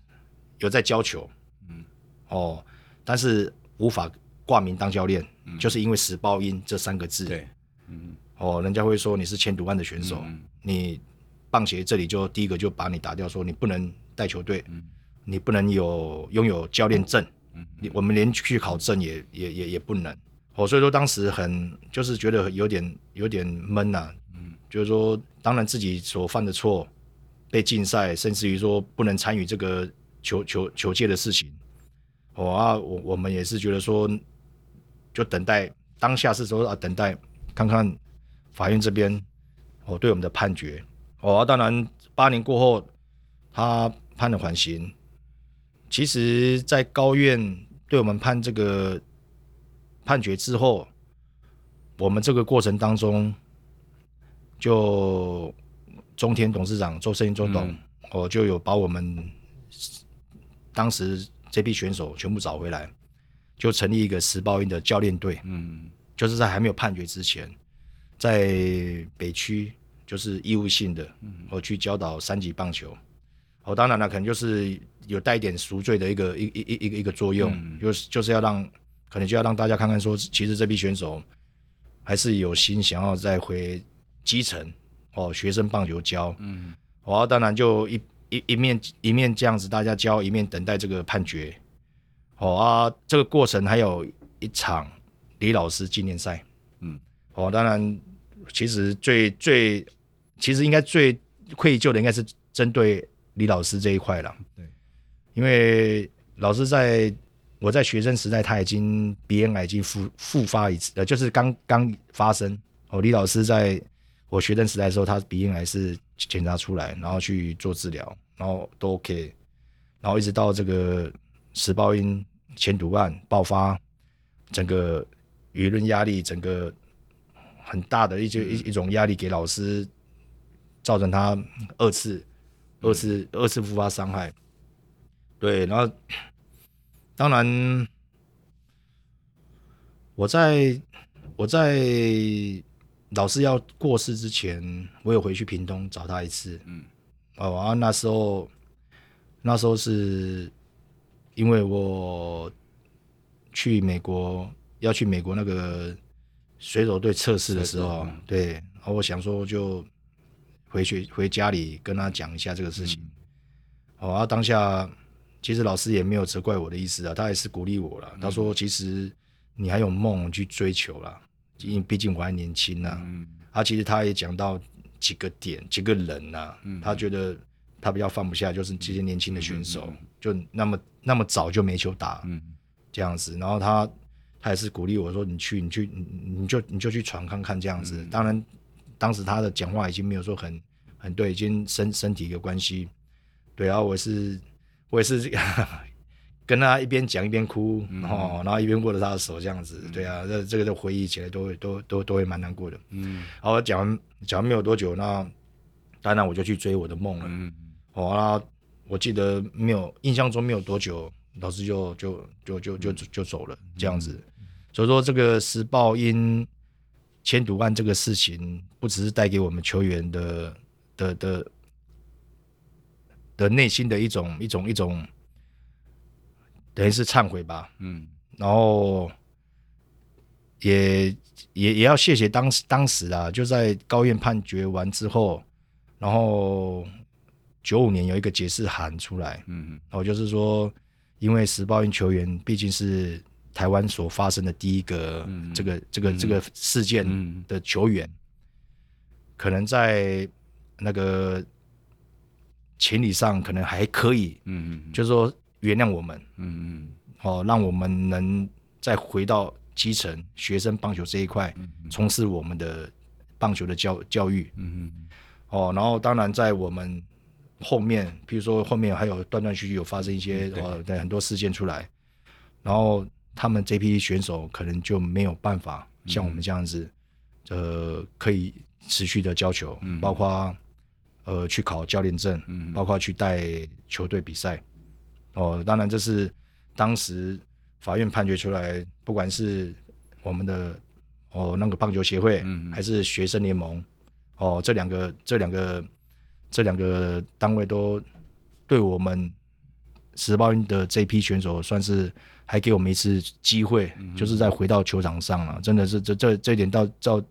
有在教球，嗯。哦，但是无法挂名当教练，嗯、就是因为时报音这三个字，对，嗯。哦，人家会说你是千赌万的选手，嗯、你棒协这里就第一个就把你打掉，说你不能带球队，嗯。你不能有拥有教练证，嗯，你我们连去考证也也也也不能，哦，所以说当时很就是觉得有点有点闷呐、就是说当然自己所犯的错被禁赛，甚至于说不能参与这个球球球界的事情，哦啊，我我们也是觉得说就等待当下是说啊等待看看法院这边哦对我们的判决，哦、当然八年过后他判了缓刑。其实，在高院对我们判这个判决之后，我们这个过程当中，就中天董事长周胜英周董，我、嗯、就有把我们当时这批选手全部找回来，就成立一个时报鹰的教练队。嗯，就是在还没有判决之前，在北区就是义务性的，我去教导三级棒球。哦，当然了，可能就是。有带一点赎罪的一个一一一一个一个作用，嗯、就是就是要让可能就要让大家看看说，其实这批选手还是有心想要再回基层哦，学生棒球教，嗯，哦，当然就一一一面一面这样子大家教，一面等待这个判决，哦啊，这个过程还有一场李老师纪念赛，嗯，哦，当然其实最最其实应该最愧疚的应该是针对李老师这一块了，对。因为老师在我在学生时代，他已经鼻咽癌已经复复发一次，呃，就是刚刚发生。哦，李老师在我学生时代的时候，他鼻咽癌是检查出来，然后去做治疗，然后都 OK，然后一直到这个十报音前毒案爆发，整个舆论压力，整个很大的一就一一种压力给老师，造成他二次二次二次复发伤害。对，然后当然，我在我在老师要过世之前，我有回去屏东找他一次。嗯，哦，啊，那时候那时候是因为我去美国要去美国那个水手队测试的时候，对，然后我想说就回去回家里跟他讲一下这个事情。哦，啊，当下。其实老师也没有责怪我的意思啊，他也是鼓励我了。他说：“其实你还有梦去追求啦，因为毕竟我还年轻呐。”嗯，他其实他也讲到几个点、几个人呐，他觉得他比较放不下，就是这些年轻的选手，就那么那么早就没球打，嗯，这样子。然后他他也是鼓励我说：“你去，你去，你你就你就去闯看看这样子。”当然，当时他的讲话已经没有说很很对，已经身身体有关系。对啊，我是。我也是 跟他一边讲一边哭，嗯、哦，然后一边握着他的手这样子，嗯、对啊，这这个都回忆起来都会都都都会蛮难过的。嗯，然后讲完讲完没有多久，那当然我就去追我的梦了。嗯，哦，那我记得没有印象中没有多久，老师就就就就就就就走了这样子。嗯、所以说这个时报因签赌案这个事情，不只是带给我们球员的的的。的的内心的一种一种一种，等于是忏悔吧，嗯，然后也也也要谢谢当时当时啊，就在高院判决完之后，然后九五年有一个解释函出来，嗯，然后就是说，因为时报运球员毕竟是台湾所发生的第一个这个这个这个事件的球员，可能在那个。情理上可能还可以，嗯嗯，就是说原谅我们，嗯嗯，哦，让我们能再回到基层学生棒球这一块，从事我们的棒球的教教育。嗯嗯。哦，然后当然在我们后面，比如说后面还有断断续续有发生一些呃，对。很多事件出来，然后他们这批选手可能就没有办法像我们这样子，呃，可以持续的教球，嗯。包括。呃，去考教练证，嗯，包括去带球队比赛，哦，当然这是当时法院判决出来，不管是我们的哦那个棒球协会，嗯，还是学生联盟，哦，这两个这两个这两个单位都对我们时报运的这批选手，算是还给我们一次机会，嗯，就是再回到球场上了，真的是这这这一点到到。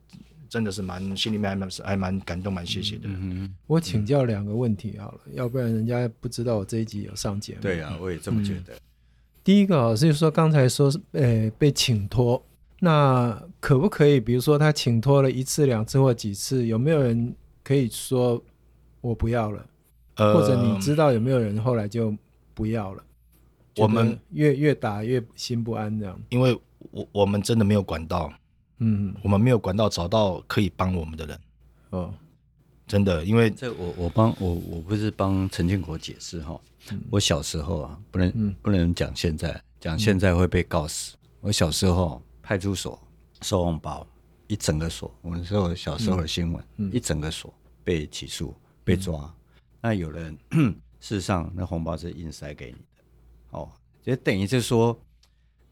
真的是蛮心里面还蛮还蛮感动，蛮谢谢的。嗯，我请教两个问题好了，嗯，要不然人家不知道我这一集有上节目。对啊，我也这么觉得。嗯，第一个啊，是说刚才说是呃被请托，那可不可以？比如说他请托了一次、两次或几次，有没有人可以说我不要了？呃，或者你知道有没有人后来就不要了？我们越越打越心不安这样。因为我我们真的没有管道。嗯，我们没有管道找到可以帮我们的人，哦，真的，因为这我我帮我我不是帮陈建国解释哈，我小时候啊，不能、嗯、不能讲现在，讲现在会被告死。嗯、我小时候派出所收红包，一整个所，我们说小时候的新闻，嗯、一整个所被起诉被抓，嗯、那有人 事实上那红包是硬塞给你的，哦，就等于就是说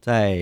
在。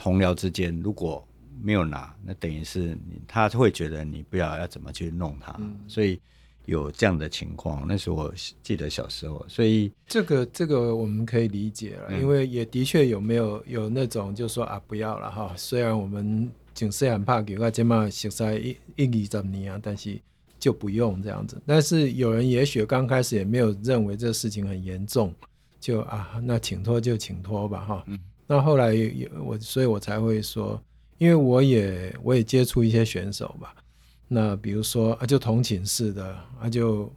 同僚之间如果没有拿，那等于是你他会觉得你不要要怎么去弄他，嗯、所以有这样的情况。那是我记得小时候，所以这个这个我们可以理解了，嗯、因为也的确有没有有那种就说啊不要了哈。虽然我们警示很怕给个这么实在一一二十年啊，但是就不用这样子。但是有人也许刚开始也没有认为这事情很严重，就啊那请托就请托吧哈。嗯那后来有我，所以我才会说，因为我也我也接触一些选手吧。那比如说啊，就同寝室的啊，就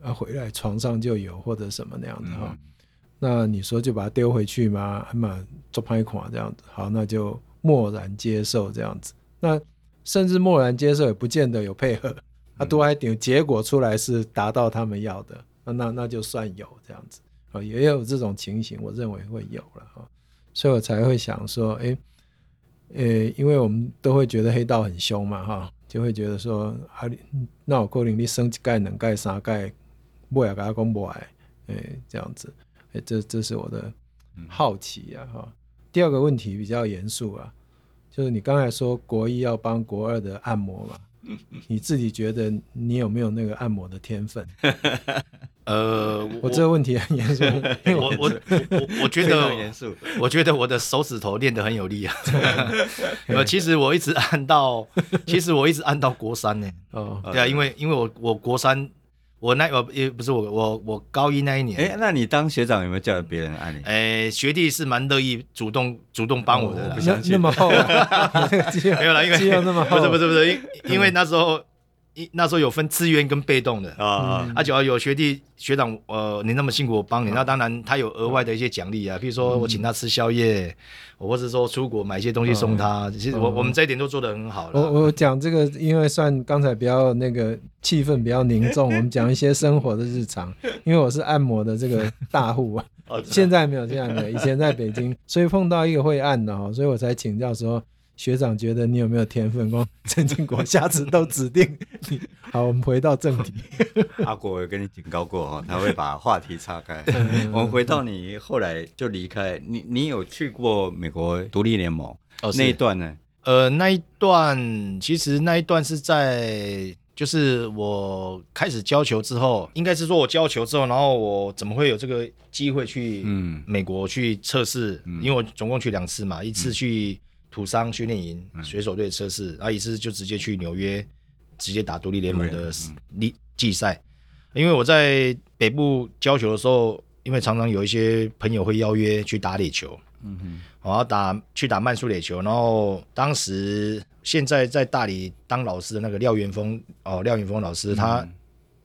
啊回来床上就有或者什么那样子哈。嗯、那你说就把它丢回去吗？还蛮做拍款这样子。好，那就默然接受这样子。那甚至默然接受也不见得有配合，啊都还顶结果出来是达到他们要的，那那那就算有这样子啊，也有这种情形，我认为会有了哈。所以我才会想说，哎、欸，呃、欸，因为我们都会觉得黑道很凶嘛，哈，就会觉得说，啊，那我可能你生几盖、两盖、三盖，不要给他公布哎，哎，这样子，哎、欸，这这是我的好奇呀，哈。第二个问题比较严肃啊，就是你刚才说国一要帮国二的按摩嘛，你自己觉得你有没有那个按摩的天分？呃，我这个问题很严肃，我我我我觉得很严肃，我觉得我的手指头练得很有力啊。呃，其实我一直按到，其实我一直按到国三呢。哦，对啊，因为因为我我国三，我那我也不是我我我高一那一年。哎，那你当学长有没有叫别人按你？哎，学弟是蛮乐意主动主动帮我的，不相信那么厚，没有啦，因为肌肉那么厚，不是不是不是，因因为那时候。那时候有分自愿跟被动的啊，而且有学弟学长，呃，你那么辛苦我帮你，那当然他有额外的一些奖励啊，比如说我请他吃宵夜，或者说出国买一些东西送他。其实我我们这一点都做得很好了。我我讲这个，因为算刚才比较那个气氛比较凝重，我们讲一些生活的日常。因为我是按摩的这个大户啊，现在没有这样的，以前在北京，所以碰到一个会按的哈，所以我才请教说。学长觉得你有没有天分？光陈建国下次都指定你。好，我们回到正题。阿国，我有跟你警告过哦，他会把话题岔开。我们回到你后来就离开，你你有去过美国独立联盟？哦，那一段呢？呃，那一段其实那一段是在就是我开始教球之后，应该是说我教球之后，然后我怎么会有这个机会去嗯美国去测试？嗯，因为我总共去两次嘛，一次去。土商训练营、水手队测试，然后一次就直接去纽约，直接打独立联盟的季季赛。因为我在北部教球的时候，因为常常有一些朋友会邀约去打垒球，嗯哼，然后打去打慢速垒球。然后当时现在在大理当老师的那个廖元峰哦，廖元峰老师，他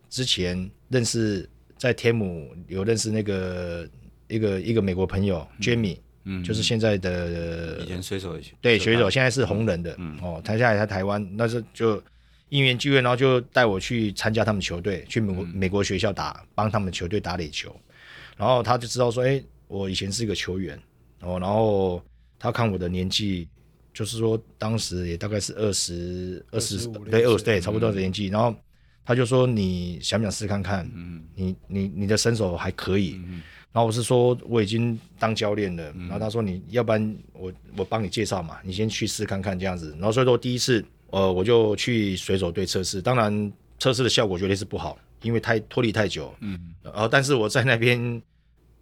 之前认识在天母有认识那个一个一个美国朋友 Jamie。嗯，就是现在的以前水手对水手，现在是红人的，嗯。哦，他现在在台湾，那是就因缘际会，然后就带我去参加他们球队，去美国美国学校打，帮他们球队打垒球，然后他就知道说，哎，我以前是一个球员，哦，然后他看我的年纪，就是说当时也大概是二十二十对二对差不多的年纪，然后。他就说：“你想不想试看看？嗯，你你你的身手还可以。嗯，然后我是说我已经当教练了。嗯，然后他说你要不然我我帮你介绍嘛，你先去试看看这样子。然后所以说第一次呃我就去水手队测试，当然测试的效果绝对是不好，因为太脱离太久。嗯，然后但是我在那边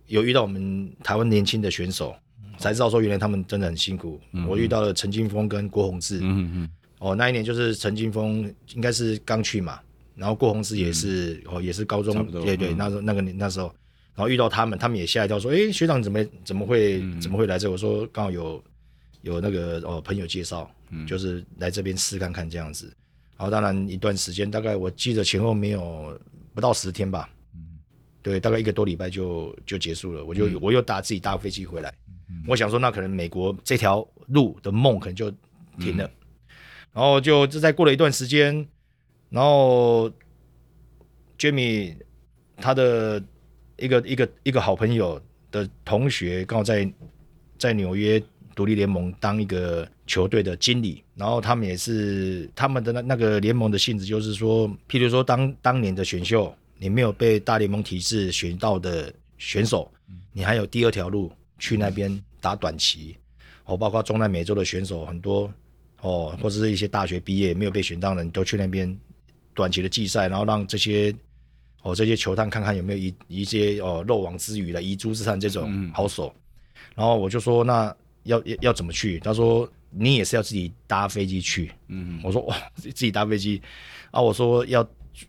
有遇到我们台湾年轻的选手，才知道说原来他们真的很辛苦。嗯，我遇到了陈金峰跟郭宏志。嗯嗯，哦那一年就是陈金峰应该是刚去嘛。”然后郭宏志也是、嗯、哦，也是高中，对对，那时候那个那时候，然后遇到他们，他们也吓一跳，说：“哎，学长怎么怎么会、嗯、怎么会来这？”我说：“刚好有有那个哦朋友介绍，嗯、就是来这边试看看这样子。”然后当然一段时间，大概我记得前后没有不到十天吧，嗯、对，大概一个多礼拜就就结束了。我就、嗯、我又搭自己搭飞机回来，嗯、我想说那可能美国这条路的梦可能就停了，嗯、然后就就再过了一段时间。然后，Jimmy 他的一个一个一个好朋友的同学刚好在在纽约独立联盟当一个球队的经理，然后他们也是他们的那那个联盟的性质就是说，譬如说当当年的选秀你没有被大联盟体制选到的选手，你还有第二条路去那边打短期，哦，包括中南美洲的选手很多哦，或者是一些大学毕业没有被选到的，你都去那边。短期的季赛，然后让这些哦这些球探看看有没有一一些哦漏网之鱼的遗珠之上这种好手，嗯、然后我就说那要要要怎么去？他说你也是要自己搭飞机去。嗯，我说哇 自己搭飞机啊？我说要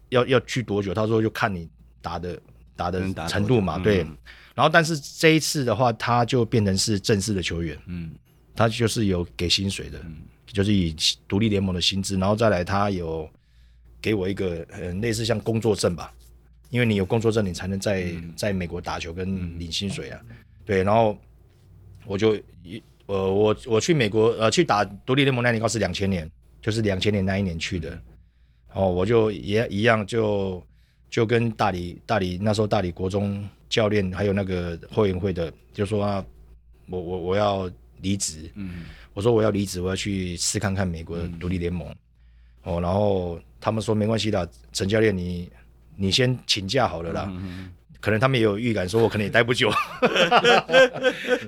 要要去多久？他说就看你打的打的程度嘛。对，嗯、然后但是这一次的话，他就变成是正式的球员。嗯，他就是有给薪水的，嗯、就是以独立联盟的薪资，然后再来他有。给我一个呃类似像工作证吧，因为你有工作证，你才能在、嗯、在美国打球跟领薪水啊。嗯、对，然后我就一呃我我去美国呃去打独立联盟那年，刚是两千年，就是两千年那一年去的。哦，我就也一样，就就跟大理大理那时候大理国中教练还有那个后援会的，就说啊，我我我要离职。嗯，我说我要离职，我要去试看看美国的独立联盟。嗯、哦，然后。他们说没关系的，陈教练，你你先请假好了啦。嗯、可能他们也有预感，说我可能也待不久。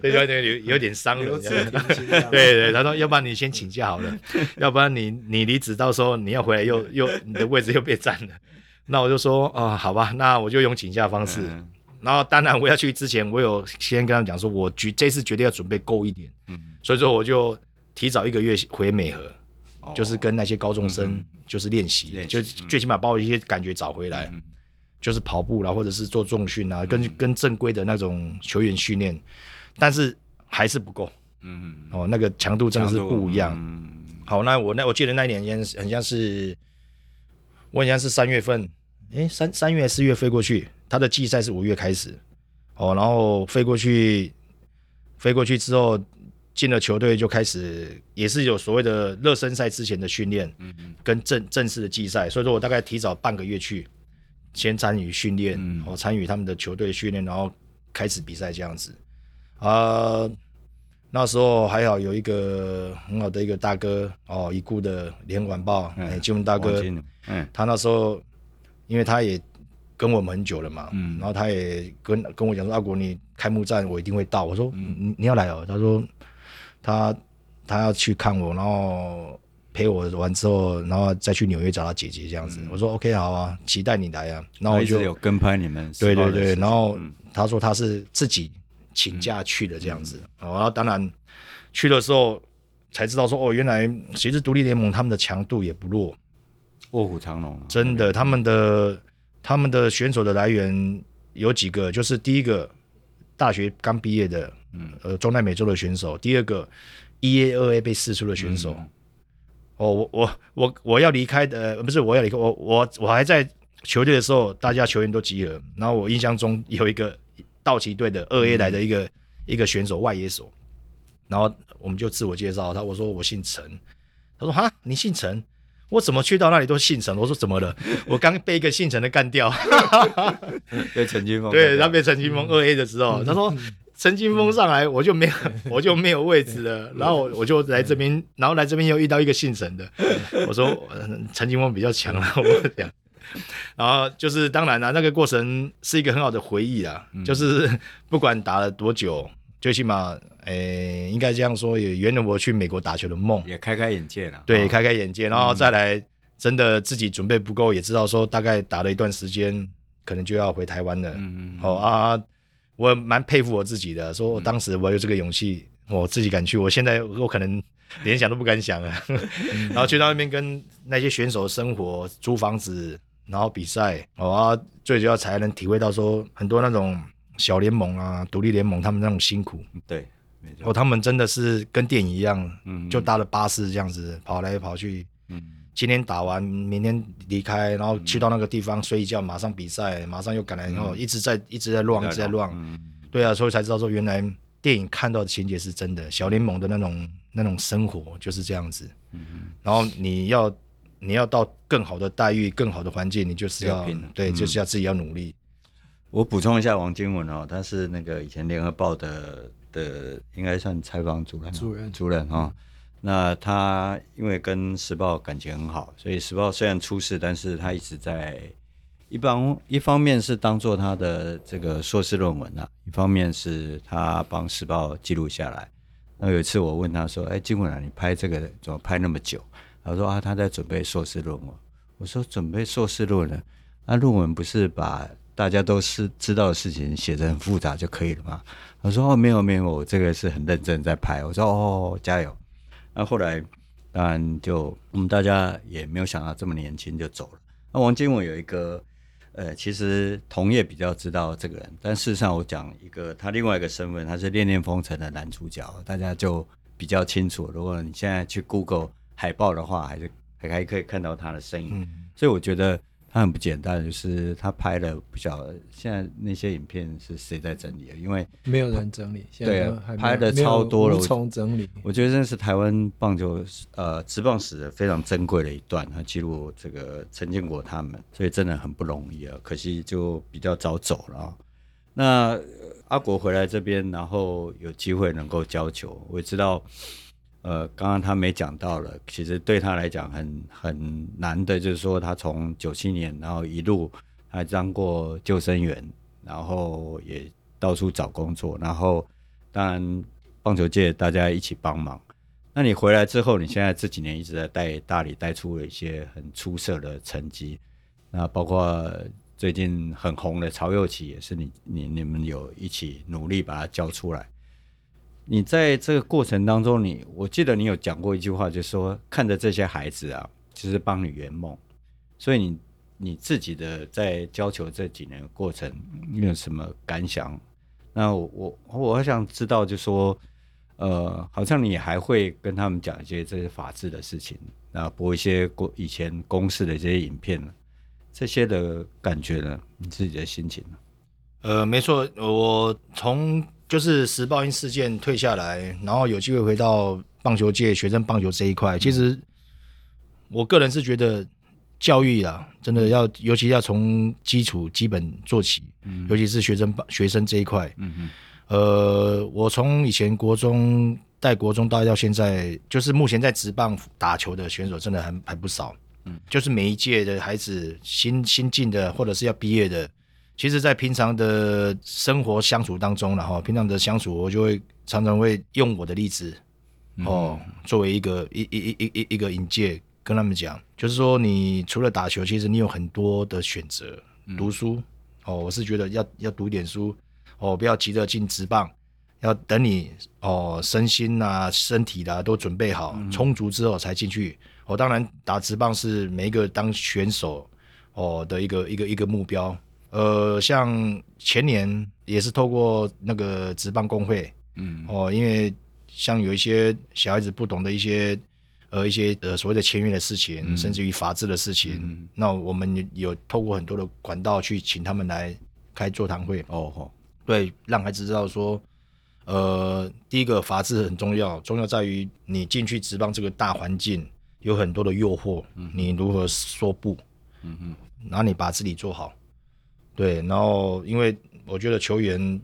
对 对对，有有点伤了。对对，他说，要不然你先请假好了，要不然你你离职到时候你要回来又又你的位置又被占了。那我就说啊、哦，好吧，那我就用请假方式。嗯、然后当然我要去之前，我有先跟他们讲说，我绝这次绝对要准备够一点。嗯、所以说我就提早一个月回美和。就是跟那些高中生就是练习，就最起码把我一些感觉找回来，就是跑步啦，或者是做重训啊，跟跟正规的那种球员训练，但是还是不够，嗯哦，那个强度真的是不一样。好，那我那我记得那一年很像是，我很像是三月份，诶，三三月四月飞过去，他的季赛是五月开始，哦，然后飞过去，飞过去之后。进了球队就开始，也是有所谓的热身赛之前的训练，嗯嗯，跟正正式的季赛，所以说我大概提早半个月去，先参与训练，嗯，我参与他们的球队训练，然后开始比赛这样子。啊、呃，那时候还好有一个很好的一个大哥哦，已故的联合晚报哎，金文大哥，嗯，他那时候因为他也跟我们很久了嘛，嗯，然后他也跟跟我讲说，阿国你开幕战我一定会到，我说你、嗯、你要来哦，他说。他他要去看我，然后陪我完之后，然后再去纽约找他姐姐这样子。嗯、我说 OK 好啊，期待你来啊。然后我就有跟拍你们。对对对，然后他说他是自己请假去的这样子。嗯、然后当然去的时候才知道说哦，原来其实独立联盟他们的强度也不弱，卧虎藏龙。真的，他们的他们的选手的来源有几个，就是第一个大学刚毕业的。嗯，呃，中南美洲的选手，第二个一 A、二 A 被释出的选手。嗯、哦，我我我我要离开的，不是我要离开，我我我还在球队的时候，大家球员都集合，然后我印象中有一个道奇队的二 A 来的一个、嗯、一个选手外野手，然后我们就自我介绍他，我说我姓陈，他说哈？你姓陈，我怎么去到那里都姓陈？我说怎么了？我刚被一个姓陈的干掉，被陈金峰对，他被陈金峰二 A 的时候，他说。陈金峰上来，我就没有，我就没有位置了。然后我就来这边，然后来这边又遇到一个姓陈的。我说陈金峰比较强了，我讲。然后就是当然了，那个过程是一个很好的回忆啊。就是不管打了多久，最起码，诶，应该这样说，也圆了我去美国打球的梦，也开开眼界了。对，开开眼界，然后再来，真的自己准备不够，也知道说大概打了一段时间，可能就要回台湾了。嗯嗯。哦啊。我蛮佩服我自己的，说我当时我有这个勇气，嗯、我自己敢去。我现在我可能连想都不敢想了。嗯、然后去到那边跟那些选手生活，租房子，然后比赛，哦啊，最主要才能体会到说很多那种小联盟啊、独立联盟他们那种辛苦。对，没错。哦，他们真的是跟电影一样，嗯，就搭了巴士这样子跑来跑去，嗯。今天打完，明天离开，然后去到那个地方睡一觉，马上比赛，马上又赶来，然后一直在一直在乱，一直在乱。对啊，所以才知道说原来电影看到的情节是真的，小联盟的那种那种生活就是这样子。然后你要你要到更好的待遇、更好的环境，你就是要对，就是要自己要努力。我补充一下王金文哦，他是那个以前联合报的的应该算采访主任主任主任啊。那他因为跟时报感情很好，所以时报虽然出事，但是他一直在一方一方面是当做他的这个硕士论文啊，一方面是他帮时报记录下来。那有一次我问他说：“哎，金文啊，你拍这个怎么拍那么久？”他说：“啊，他在准备硕士论文。”我说：“准备硕士论文，那论文不是把大家都是知道的事情写得很复杂就可以了吗？”他说：“哦，没有没有，我这个是很认真在拍。”我说：“哦，加油。”那后来，当然就我们大家也没有想到这么年轻就走了。那王金文有一个，呃，其实同业比较知道这个人，但事实上我讲一个他另外一个身份，他是《恋恋风尘》的男主角，大家就比较清楚。如果你现在去 Google 海报的话，还是还还可以看到他的身影。嗯、所以我觉得。他很不简单，就是他拍了不晓得现在那些影片是谁在整理的，因为没有人整理。对啊，拍的超多了，无从整理。我觉得这是台湾棒球呃职棒史的非常珍贵的一段，他记录这个陈建国他们，所以真的很不容易啊。可惜就比较早走了啊。那阿国回来这边，然后有机会能够教球，我也知道。呃，刚刚他没讲到了，其实对他来讲很很难的，就是说他从九七年，然后一路还当过救生员，然后也到处找工作，然后当然棒球界大家一起帮忙。那你回来之后，你现在这几年一直在带大理带出了一些很出色的成绩，那包括最近很红的曹祐齐，也是你你你们有一起努力把他教出来。你在这个过程当中你，我记得你有讲过一句话，就是说看着这些孩子啊，就是帮你圆梦。所以你你自己的在教球这几年的过程，你有什么感想？那我我我想知道，就是说呃，好像你还会跟他们讲一些这些法治的事情，然后播一些过以前公视的这些影片，这些的感觉呢？你自己的心情呢？呃，没错，我从。就是时报因事件退下来，然后有机会回到棒球界、学生棒球这一块。其实我个人是觉得教育啊，真的要，尤其要从基础基本做起，嗯尤其是学生棒学生这一块。嗯嗯。呃，我从以前国中带国中带到现在，就是目前在职棒打球的选手真的还还不少。嗯，就是每一届的孩子新新进的，或者是要毕业的。其实，在平常的生活相处当中，然后平常的相处，我就会常常会用我的例子，哦，作为一个一一一一一一个引介，跟他们讲，就是说，你除了打球，其实你有很多的选择。读书，哦，我是觉得要要读点书，哦，不要急着进职棒，要等你哦身心啊、身体的、啊、都准备好充足之后才进去。哦，当然打职棒是每一个当选手哦的一个一个一个目标。呃，像前年也是透过那个职棒工会，嗯，哦，因为像有一些小孩子不懂的一些，呃，一些呃所谓的签约的事情，嗯、甚至于法治的事情，嗯、那我们有透过很多的管道去请他们来开座谈会，哦，对，让孩子知道说，呃，第一个法制很重要，重要在于你进去职棒这个大环境有很多的诱惑，嗯、你如何说不？嗯嗯，然后你把自己做好，对，然后因为我觉得球员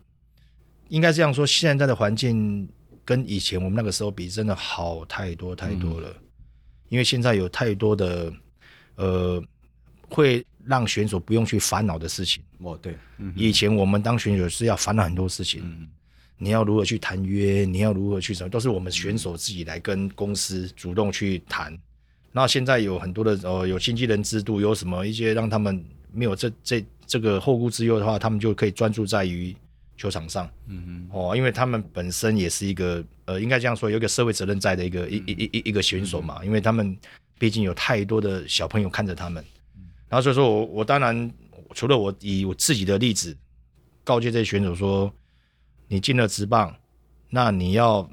应该这样说，现在的环境跟以前我们那个时候比，真的好太多太多了，嗯、因为现在有太多的呃会让选手不用去烦恼的事情。哦，对，嗯、以前我们当选手是要烦恼很多事情。嗯你要如何去谈约？你要如何去什么？都是我们选手自己来跟公司主动去谈。那现在有很多的呃，有经纪人制度，有什么一些让他们没有这这这个后顾之忧的话，他们就可以专注在于球场上。嗯嗯。哦，因为他们本身也是一个呃，应该这样说，有一个社会责任在的一个一一一一个选手嘛。因为他们毕竟有太多的小朋友看着他们。然后所以说我我当然除了我以我自己的例子告诫这些选手说。你进了职棒，那你要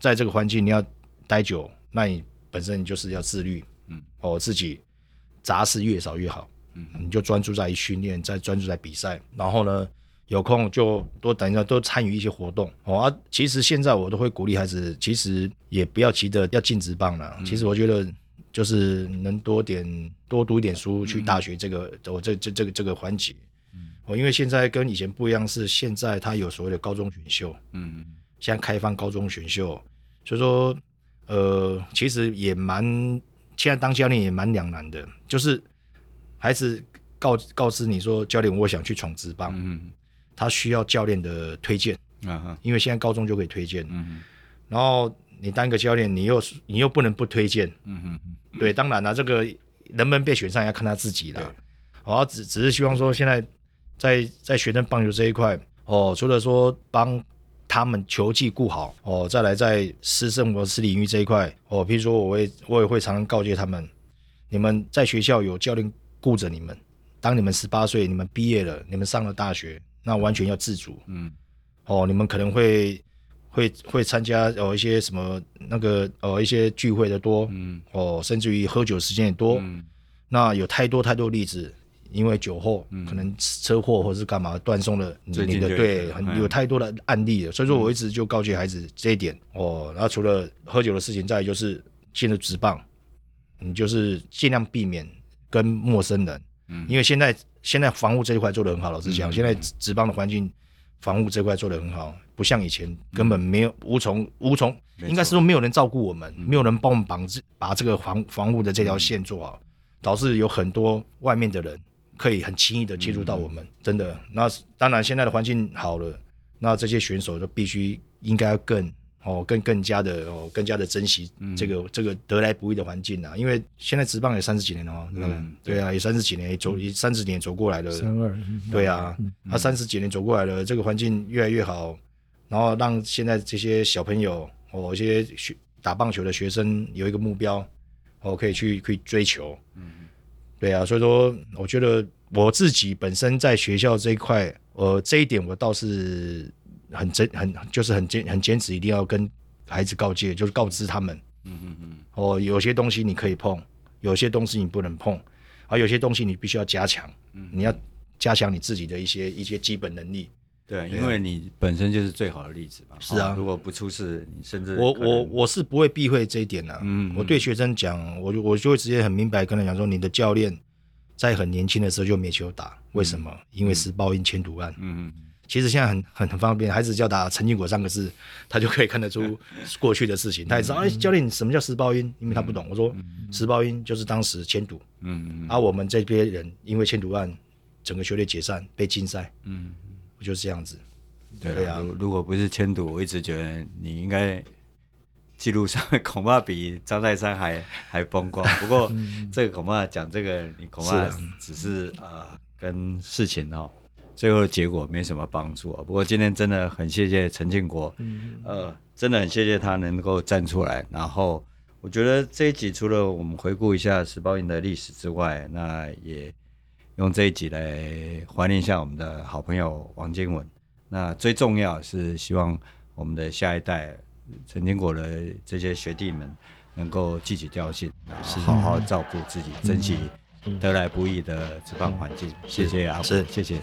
在这个环境你要待久，那你本身你就是要自律，嗯，哦，自己杂事越少越好，嗯，你就专注在于训练，再专注在比赛，然后呢，有空就多等一下多参与一些活动，哦啊，其实现在我都会鼓励孩子，其实也不要急着要进职棒了，嗯，其实我觉得就是能多点多读一点书，去大学这个我，嗯，这这这个这个环节。哦，因为现在跟以前不一样，是现在他有所谓的高中选秀，嗯，现在开放高中选秀，所以说，呃，其实也蛮，现在当教练也蛮两难的，就是孩子告告知你说，教练我想去闯职棒，嗯，他需要教练的推荐，啊哈，因为现在高中就可以推荐，嗯，然后你当个教练，你又你又不能不推荐，嗯嗯，对，当然了，这个能不能被选上要看他自己了，我只只是希望说现在。在在学生棒球这一块哦，除了说帮他们球技顾好哦，再来在私生活私领域这一块哦，比如说我会我也会常常告诫他们，你们在学校有教练顾着你们，当你们十八岁，你们毕业了，你们上了大学，那完全要自主，嗯，哦，你们可能会会会参加哦一些什么那个哦一些聚会的多，嗯，哦，甚至于喝酒时间也多，嗯，那有太多太多例子。因为酒后可能车祸或者是干嘛断送了你的，对，很有太多的案例了，所以说我一直就告诫孩子这一点。哦。然后除了喝酒的事情，再就是进了职棒，你就是尽量避免跟陌生人，嗯，因为现在现在防护这一块做得很好，老实讲，现在职棒的环境防护这块做得很好，不像以前根本没有无从无从，应该是说没有人照顾我们，没有人帮我们绑把这个防防护的这条线做好，导致有很多外面的人。可以很轻易的接触到我们，嗯、真的。那当然，现在的环境好了，那这些选手就必须应该要更哦，更更加的哦，更加的珍惜这个、嗯、这个得来不易的环境啊。因为现在职棒也三十几年了哦，嗯，对啊，也三十几年，走也三十年走过来了，三二，对啊，他三十几年走过来了，这个环境越来越好，然后让现在这些小朋友哦，一些学打棒球的学生有一个目标，哦，可以去可以追求，嗯。对啊，所以说我觉得我自己本身在学校这一块，呃，这一点我倒是很真很就是很坚很坚持，一定要跟孩子告诫，就是告知他们，嗯嗯嗯，哦，有些东西你可以碰，有些东西你不能碰，而有些东西你必须要加强，嗯，你要加强你自己的一些一些基本能力。对，因为你本身就是最好的例子嘛。是啊，如果不出事，你甚至我我我是不会避讳这一点的。嗯，我对学生讲，我就我就会直接很明白跟他讲说，你的教练在很年轻的时候就没球打，为什么？因为是报应迁徒案。嗯嗯。其实现在很很很方便，孩子只要打陈金国三个字，他就可以看得出过去的事情。他也知道，哎，教练什么叫时报音？因为他不懂。我说，时报音就是当时迁赌。嗯嗯。而我们这边人因为迁赌案，整个球队解散，被禁赛。嗯。就是这样子，对啊。如果不是迁赌，我一直觉得你应该记录上恐怕比张泰山还 还风光。不过这个恐怕讲这个，你恐怕只是呃跟事情哦最后的结果没什么帮助啊。不过今天真的很谢谢陈庆国，呃，真的很谢谢他能够站出来。然后我觉得这一集除了我们回顾一下时报鹰的历史之外，那也。用这一集来怀念一下我们的好朋友王建文。那最重要是希望我们的下一代陈建国的这些学弟们能够积极调性，好好照顾自己，珍惜得来不易的吃饭环境。谢谢阿，是，谢谢。